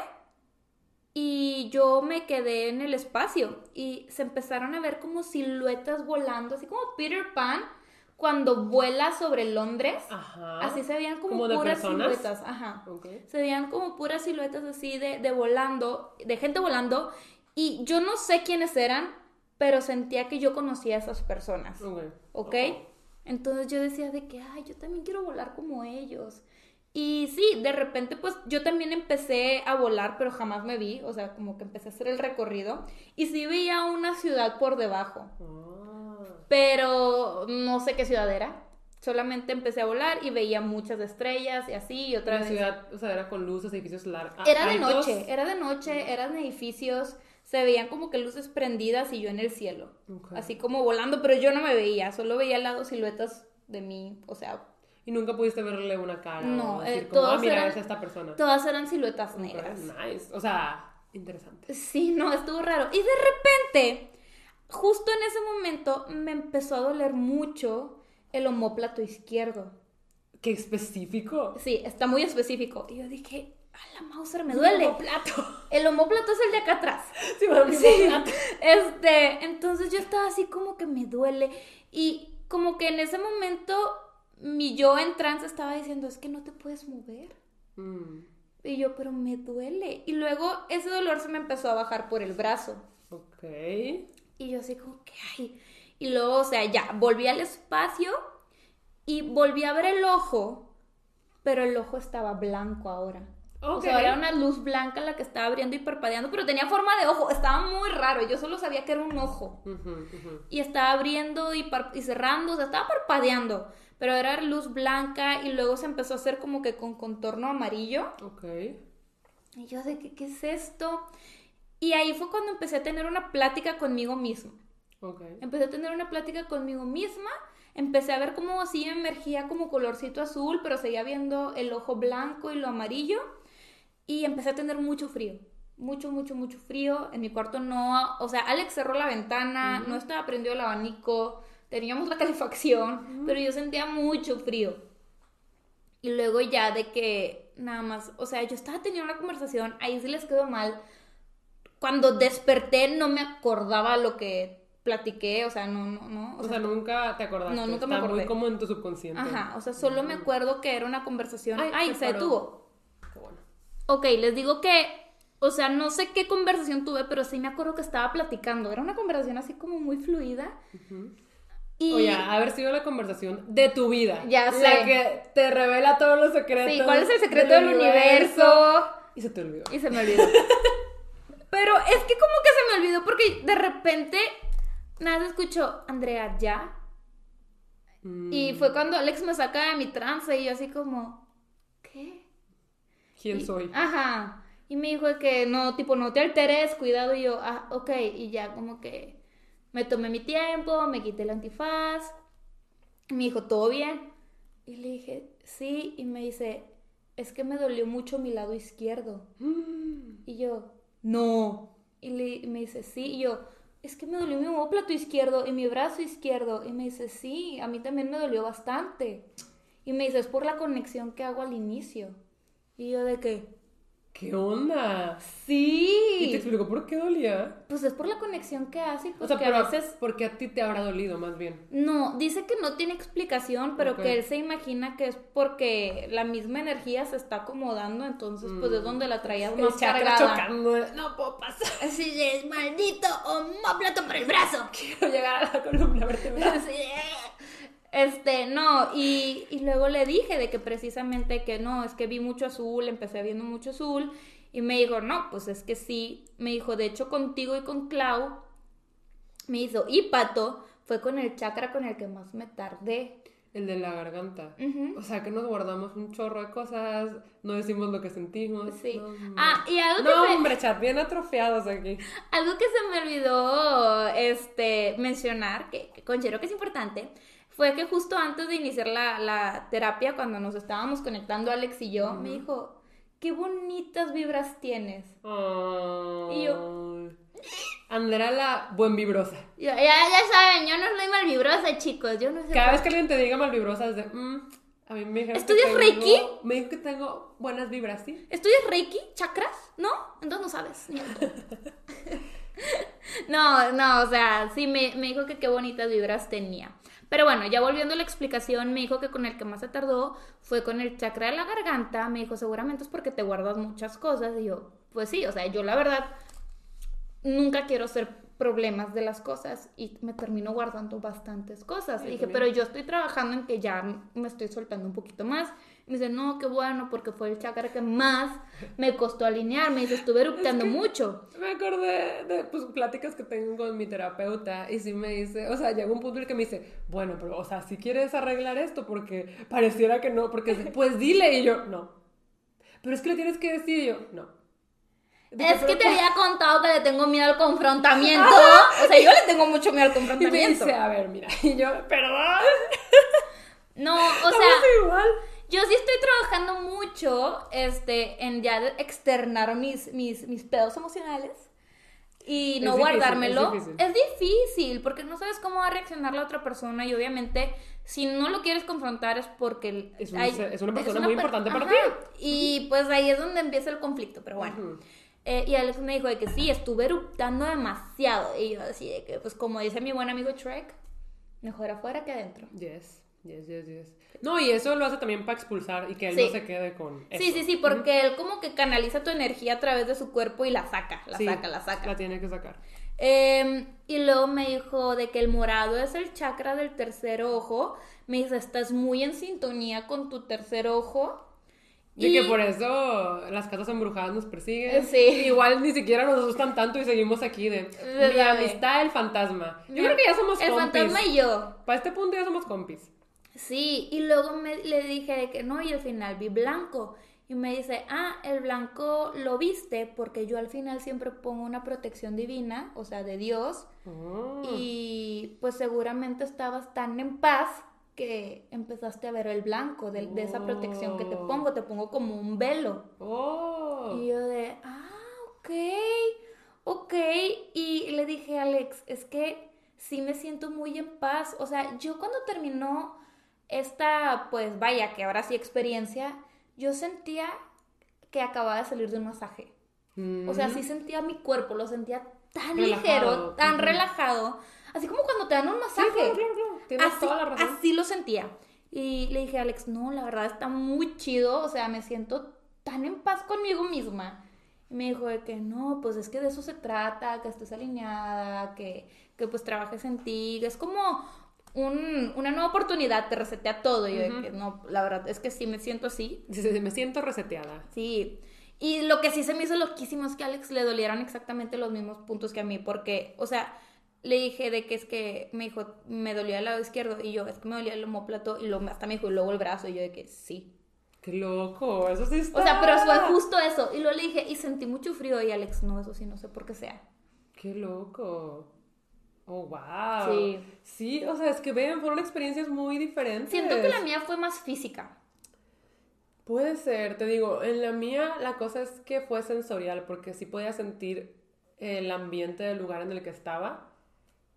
Y yo me quedé en el espacio y se empezaron a ver como siluetas volando, así como Peter Pan cuando vuela sobre Londres. Ajá. Así se veían como, ¿Como puras siluetas. Ajá. Se veían como puras siluetas así de, de volando, de gente volando. Y yo no sé quiénes eran, pero sentía que yo conocía a esas personas. Ok. ¿Ok? Entonces yo decía de que, ay, yo también quiero volar como ellos. Y sí, de repente pues yo también empecé a volar, pero jamás me vi, o sea, como que empecé a hacer el recorrido y sí veía una ciudad por debajo, Ah. pero no sé qué ciudad era. Solamente empecé a volar y veía muchas estrellas y así y otra vez. ciudad, o sea, era con luces, edificios largos. Era de noche, era de noche, eran edificios, se veían como que luces prendidas y yo en el cielo. Ok. Así como volando, pero yo no me veía, solo veía al lado siluetas de mí, o sea, Y nunca pudiste verle una cara. No, o decir eh, como, todos ah, mira, eran- es esta persona. todas eran siluetas negras. Nice. O sea, interesante. Sí, no, estuvo raro. Y de repente, justo en ese momento, me empezó a doler mucho el omóplato izquierdo. Qué específico. Sí, está muy específico. Y yo dije, a la Mauser me duele. plato. El omóplato es el de acá atrás. Sí, me Sí, este, entonces yo estaba así como que me duele y como que en ese momento mi yo en trance estaba diciendo, es que no te puedes mover. Mm, Y yo, pero me duele. Y luego ese dolor se me empezó a bajar por el brazo. ok. Y yo así como que, ay. Y luego, o sea, ya, volví al espacio y volví a ver el ojo, pero el ojo estaba blanco ahora. O sea, era una luz blanca la que estaba abriendo y parpadeando, pero tenía forma de ojo. Estaba muy raro. Yo solo sabía que era un ojo. Ujú, ujú. Y estaba abriendo y, par- y cerrando, o sea, estaba parpadeando. Pero era luz blanca y luego se empezó a hacer como que con contorno amarillo. Ok. Y yo de que, ¿qué es esto? Y ahí fue cuando empecé a tener una plática conmigo misma. Ok. Empecé a tener una plática conmigo misma. Empecé a ver cómo así emergía como colorcito azul, pero seguía viendo el ojo blanco y lo amarillo. Y empecé a tener mucho frío. Mucho, mucho, mucho frío. En mi cuarto no. O sea, Alex cerró la ventana, no estaba prendido el abanico, teníamos la calefacción, pero yo sentía mucho frío. Y luego ya de que nada más, o sea, yo estaba teniendo una conversación, ahí sí les quedó mal. Cuando desperté no me acordaba lo que platiqué, o sea, no, no, no. O sea, nunca te acordaste. No, nunca me Está acordé. muy como en tu subconsciente. Ajá, o sea, solo me acuerdo que era una conversación. Ay, Ay, se detuvo. Ok, les digo que, o sea, no sé qué conversación tuve, pero sí me acuerdo que estaba platicando. Era una conversación así como muy fluida. Y Oye, haber sido la conversación de tu vida. Ya La sé. que te revela todos los secretos. sí, ¿cuál es el secreto del, universo? Y se te olvidó. Y se me olvidó. Pero es que como que se me olvidó porque de repente nada escuchó, Andrea, ya. Y Mm. fue cuando Alex me saca de mi trance y yo así como. ¿Quién Y- soy? Ajá. Y me dijo que no, tipo, no te alteres, cuidado. Y yo, ah, ok. Y ya como que me tomé mi tiempo, me quité el antifaz. Me dijo, ¿todo bien? Y le dije, sí. Y me dice, es que me dolió mucho mi lado izquierdo. Mm. Y yo, no. Y, le, y me dice, sí. Y yo, es que me dolió mi homóplato izquierdo y mi brazo izquierdo. Y me dice, sí, a mí también me dolió bastante. Y me dice, es por la conexión que hago al inicio. Y yo de que, ¿Qué onda? sí. ¿Y te explicó por qué dolía? Pues es por la conexión que hace, O pues sea, que pero a veces... porque a ti te habrá dolido más bien. No, dice que no tiene explicación, pero que él se imagina que es porque la misma energía se está acomodando, entonces pues es donde la traías Mm. El más cargada. chocando. No puedo pasar. Así de, maldito homóplato por el brazo. Quiero llegar a la columna vertebral. Así Este, no, y, y luego le dije de que precisamente que no, es que vi mucho azul, empecé viendo mucho azul, y me dijo, no, pues es que sí, me dijo, de hecho contigo y con Clau, me hizo, y Pato, fue con el chakra con el que más me tardé. El de la garganta. O sea, que nos guardamos un chorro de cosas, no decimos lo que sentimos. Sí. No. Ah, y algo que, no, hombre, chat, bien atrofiados aquí. algo que se me olvidó este, mencionar, que, que considero que es importante, fue que justo antes de iniciar la, la terapia, cuando nos estábamos conectando Alex y yo, me dijo, qué bonitas vibras tienes. Y yo- Andrea la buen vibrosa. Ya, ya, ya saben, yo no soy mal vibrosa, chicos, yo no sé. Cada vez que alguien te diga mal vibrosa es de, mm, a mí me dijeron que ¿Estudias tengo- Reiki? Me dijo que tengo buenas vibras, ¿sí? ¿Estudias Reiki? ¿Chakras? ¿No? Entonces no sabes. no, no, o sea, sí me, me dijo que qué bonitas vibras tenía. Pero bueno, ya volviendo a la explicación, me dijo que con el que más se tardó fue con el chakra de la garganta. Me dijo, seguramente es porque te guardas muchas cosas. Y yo, pues sí, o sea, yo la verdad nunca quiero ser problemas de las cosas y me termino guardando bastantes cosas. Sí, Y dije, también. pero yo estoy trabajando en que ya me estoy soltando un poquito más. Me dice, no, qué bueno, porque fue el chakra que más me costó alinear. Me dice, estuve eruptando mucho. Me acordé de pues, pláticas que tengo con mi terapeuta y sí me dice, o sea, llega un punto en el que me dice, bueno, pero, o sea, si quieres arreglar esto porque pareciera que no, porque es pues dile y yo, no. Pero es que le tienes que decir y yo, no. Es que "Pero te ¿cómo?". había contado que le tengo miedo al confrontamiento. O sea, yo le tengo mucho miedo al Y me confrontamiento. dice, a ver, mira, y yo, perdón, No, o estamos sea, igual. Yo sí estoy trabajando mucho este, en ya externar mis, mis, mis pedos emocionales y Es no difícil, guardármelo. es difícil. Es difícil porque no sabes cómo va a reaccionar la otra persona y obviamente si no lo quieres confrontar es porque Es un hay- es una persona muy per- importante para ti. Y pues ahí es donde empieza el conflicto, pero bueno. Ujú. Eh, y Alex me dijo de que sí, estuve eruptando demasiado. Y yo así de que, pues como dice mi buen amigo Shrek, mejor afuera que adentro. Yes, yes, yes, yes. No, y eso lo hace también para expulsar y que él Sí. no se quede con eso. Sí, sí, sí, porque él como que canaliza tu energía a través de su cuerpo y la saca, la Sí, saca, la saca. La tiene que sacar. Eh, y luego me dijo de que el morado es el chakra del tercer ojo. Me dice, estás muy en sintonía con tu tercer ojo. Y, Y- que por eso las casas embrujadas nos persiguen. Sí. Igual ni siquiera nos asustan tanto y seguimos aquí de mi amistad, el fantasma. Yo Mi- creo que ya somos El compis. fantasma y yo. Para este punto ya somos compis. Sí, y luego me, le dije de que no, y al final vi blanco. Y me dice, ah, el blanco lo viste porque yo al final siempre pongo una protección divina, o sea, de Dios. Oh. Y pues seguramente estabas tan en paz que empezaste a ver el blanco de, de esa protección que te pongo. Te pongo como un velo. Oh. Y yo de, ah, ok, ok. Y le dije a Alex, es que sí me siento muy en paz. O sea, yo cuando terminó esta, pues vaya, que ahora sí experiencia, yo sentía que acababa de salir de un masaje. O sea, sí sentía mi cuerpo, lo sentía tan Relajado. ligero, tan relajado. Así como cuando te dan un Sí, masaje. claro, claro, claro. Tienes Así, toda la razón. así lo sentía. Y le dije a Alex, no, la verdad está muy chido, o sea, me siento tan en paz conmigo misma. Y me dijo de que no, pues es que de eso se trata, que estés alineada, que, que pues trabajes en ti, que es como un- una nueva oportunidad, te resetea todo. Y yo de que no, la verdad es que sí me siento así. Sí, sí, sí, me siento reseteada. Sí. Y lo que sí se me hizo loquísimo es que a Alex le dolieran exactamente los mismos puntos que a mí, porque, o sea, le dije de que es que me dijo, me dolía el lado izquierdo, y yo, es que me dolía el homóplato, y luego hasta me dijo, y luego el brazo, y yo de que sí. Qué loco, eso sí está. O sea, pero fue justo eso, y luego le dije, y sentí mucho frío, y Alex, no, eso sí, no sé por qué sea. Qué loco. Oh, wow. Sí. Sí, o sea, es que ven, fueron experiencias muy diferentes. Siento que la mía fue más física. Puede ser, te digo, en la mía la cosa es que fue sensorial, porque sí podía sentir el ambiente del lugar en el que estaba,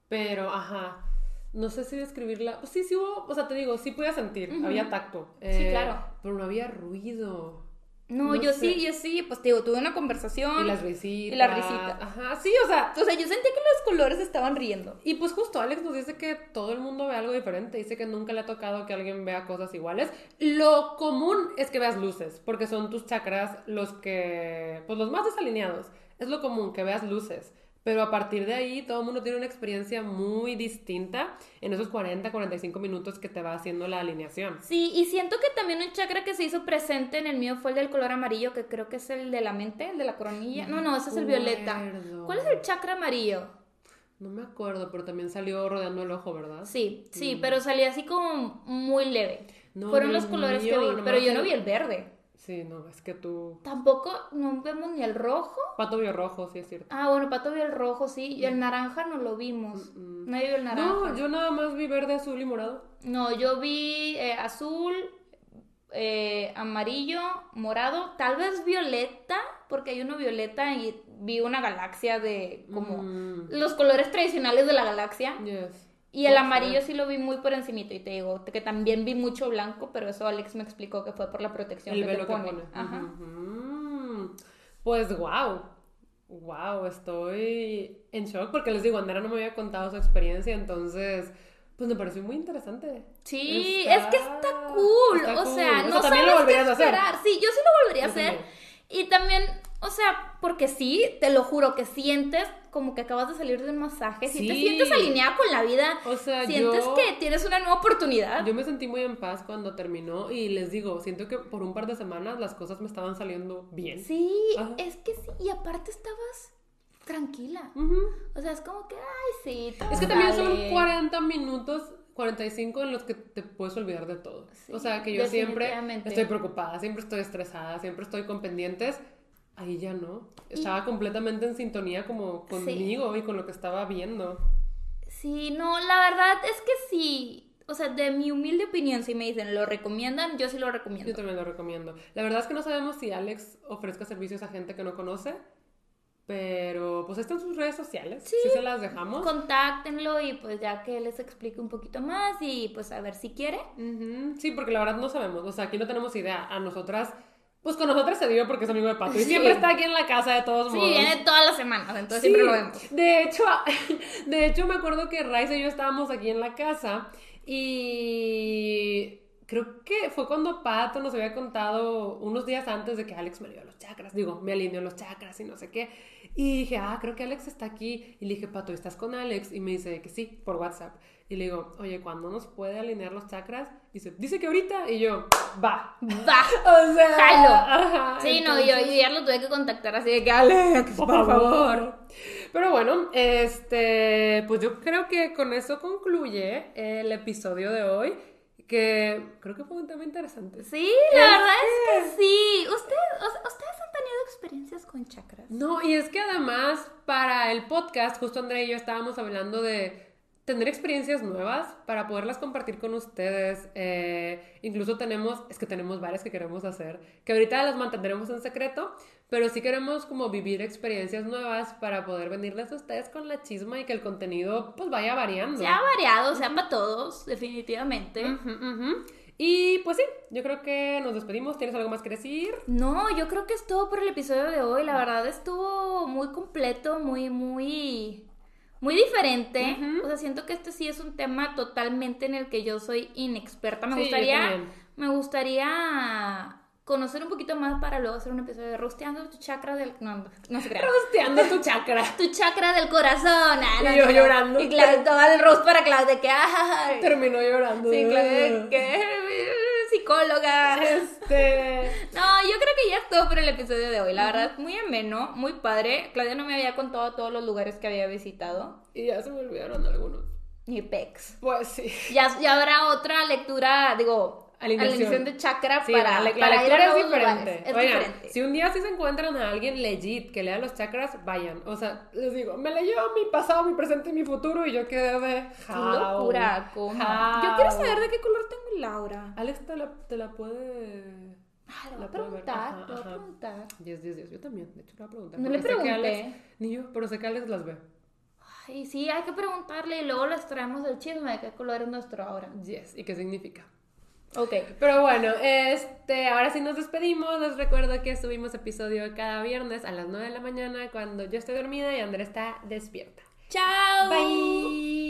pero, ajá, no sé si describirla, pues sí, sí hubo, o sea, te digo, sí podía sentir, había tacto. Sí, eh, claro. Pero no había ruido. No, No yo sé. sí, yo sí, pues te digo, tuve una conversación. Y las risitas. Y la risita. Ajá, sí, o sea, O sea, yo sentí que los colores estaban riendo. Y pues justo Alex nos dice que todo el mundo ve algo diferente, dice que nunca le ha tocado que alguien vea cosas iguales. Lo común es que veas luces, porque son tus chakras los que, pues los más desalineados. Es lo común que veas luces. Pero a partir de ahí todo el mundo tiene una experiencia muy distinta en esos 40, 45 minutos que te va haciendo la alineación. Sí, y siento que también un chakra que se hizo presente en el mío fue el del color amarillo, que creo que es el de la mente, el de la coronilla. No, no, ese es el violeta. ¿Cuál es el chakra amarillo? No me acuerdo, pero también salió rodeando el ojo, ¿verdad? Sí, sí, pero salía así como muy leve. No, Fueron los colores que vi, pero yo no vi el verde. Sí, no, es que tú... Tampoco, no vemos ni el rojo. Pato vio rojo, sí es cierto. Ah, bueno, Pato vio el rojo, sí, y el naranja no lo vimos. Nadie vio el naranja. No, yo nada más vi verde, azul y morado. No, yo vi eh, azul, eh, amarillo, morado, tal vez violeta, porque hay uno violeta y vi una galaxia de como Mm, los colores tradicionales de la galaxia. yes. Y el amarillo sí lo vi muy por encimito y te digo que también vi mucho blanco, pero eso Alex me explicó que fue por la protección El que te velo que pone. Pues wow. Wow, estoy en shock porque les digo, Andrea no me había contado su experiencia, entonces pues me pareció muy interesante. Sí, Está- es que está cool. está o cool. sea, O sea, no también lo sabes qué a hacer. esperar. Sí, yo sí lo volvería a hacer. también. Y también, o sea, porque sí, te lo juro, que sientes como que acabas de salir de un masaje, si te Sí. sientes alineada con la vida, O sea, sientes yo- que tienes una nueva oportunidad. Yo me sentí muy en paz cuando terminó y les digo, siento que por un par de semanas las cosas me estaban saliendo bien. Sí, Ajá. es que sí, y aparte estabas tranquila. O sea, es como que, ay, sí, todo Es que también son 40 minutos, 45 en los que te puedes olvidar de todo. Sí, o sea, que yo siempre estoy preocupada, siempre estoy estresada, siempre estoy con pendientes. Ahí ya no. Estaba completamente en sintonía como conmigo y con lo que estaba viendo. Sí, no, la verdad es que sí. O sea, de mi humilde opinión, si me dicen, ¿lo recomiendan? Yo sí lo recomiendo. Yo también lo recomiendo. La verdad es que no sabemos si Alex ofrezca servicios a gente que no conoce, pero pues están sus redes sociales. Sí. Sí se las dejamos. Contáctenlo y pues ya que les explique un poquito más y pues a ver si quiere. Ujú, Sí, porque la verdad no sabemos. O sea, aquí no tenemos idea. A nosotras, pues con nosotras se dio porque es amigo de Pato. Y Sí. siempre está aquí en la casa de todos Sí, modos. viene todas las semanas, entonces Sí, siempre lo vemos. De hecho, de hecho me acuerdo que Raiza y yo estábamos aquí en la casa y creo que fue cuando Pato nos había contado unos días antes de que Alex me alineó los chakras, digo, me alineó los chakras y no sé qué. Y dije, ah, creo que Alex está aquí. Y le dije, Pato, ¿estás con Alex? Y me dice que sí, por WhatsApp. Y le digo, oye, ¿cuándo nos puede alinear los chakras? Y dice, dice que ahorita. Y yo, va. Va. O sea, Jalo. ajá, Sí, no, yo, yo ya lo tuve que contactar así de que Alex, por favor. Pero bueno, este, pues yo creo que con eso concluye el episodio de hoy, que creo que fue un tema interesante. Sí, la verdad es que sí. ¿Ustedes, o sea, ¿Ustedes han tenido experiencias con chakras? No, y es que además para el podcast, justo Andrea y yo estábamos hablando de tener experiencias nuevas para poderlas compartir con ustedes. Eh, incluso tenemos, es que tenemos varias que queremos hacer, que ahorita las mantendremos en secreto, pero sí queremos como vivir experiencias nuevas para poder venirles a ustedes con la chisma y que el contenido pues vaya variando. Se ha variado, sea para todos, definitivamente. Y pues sí, yo creo que nos despedimos. ¿Tienes algo más que decir? No, yo creo que es todo por el episodio de hoy. La verdad estuvo muy completo, muy, muy, muy diferente. O sea, siento que este sí es un tema totalmente en el que yo soy inexperta. Me Sí, gustaría, me gustaría conocer un poquito más para luego hacer un episodio de rosteando tu chakra del, no, no, se crea. Rosteando tu chakra. Tu chakra del corazón. ah, no, Y yo no. llorando. Y claro, todo el roast para Claudia que, ay, Terminó llorando. sí, Claudia, que psicóloga. Este. No, yo creo que ya es todo por el episodio de hoy. La verdad, muy ameno, muy padre. Claudia no me había contado todos los lugares que había visitado. Y ya se me olvidaron algunos. Ni pex. Pues sí. Ya, ya habrá otra lectura, digo, Alineación. alineación de chakra Sí, para, la, la para ir a lectura es diferente. Es Oigan, diferente. si un día sí se encuentran a alguien legit que lea los chakras, vayan. O sea, les digo, me leyó mi pasado, mi presente y mi futuro y yo quedé de... Qué locura, ¿cómo? Yo quiero saber de qué color tengo Laura. Alex te la, te la puede... Ah, le voy La a preguntar, Ajá, le voy a preguntar. Yes, yes, yes. Yo también, de hecho, le voy a preguntar. No le pregunté. Alex- ni yo, pero sé que Alex las ve. Ay, sí, hay que preguntarle y luego les traemos el chisme de qué color es nuestro ahora. Yes, ¿y qué significa? Ok. Pero bueno, este, ahora sí nos despedimos. Les recuerdo que subimos episodio cada viernes a las 9 de la mañana cuando yo estoy dormida y Andrés está despierta. Chao. Bye.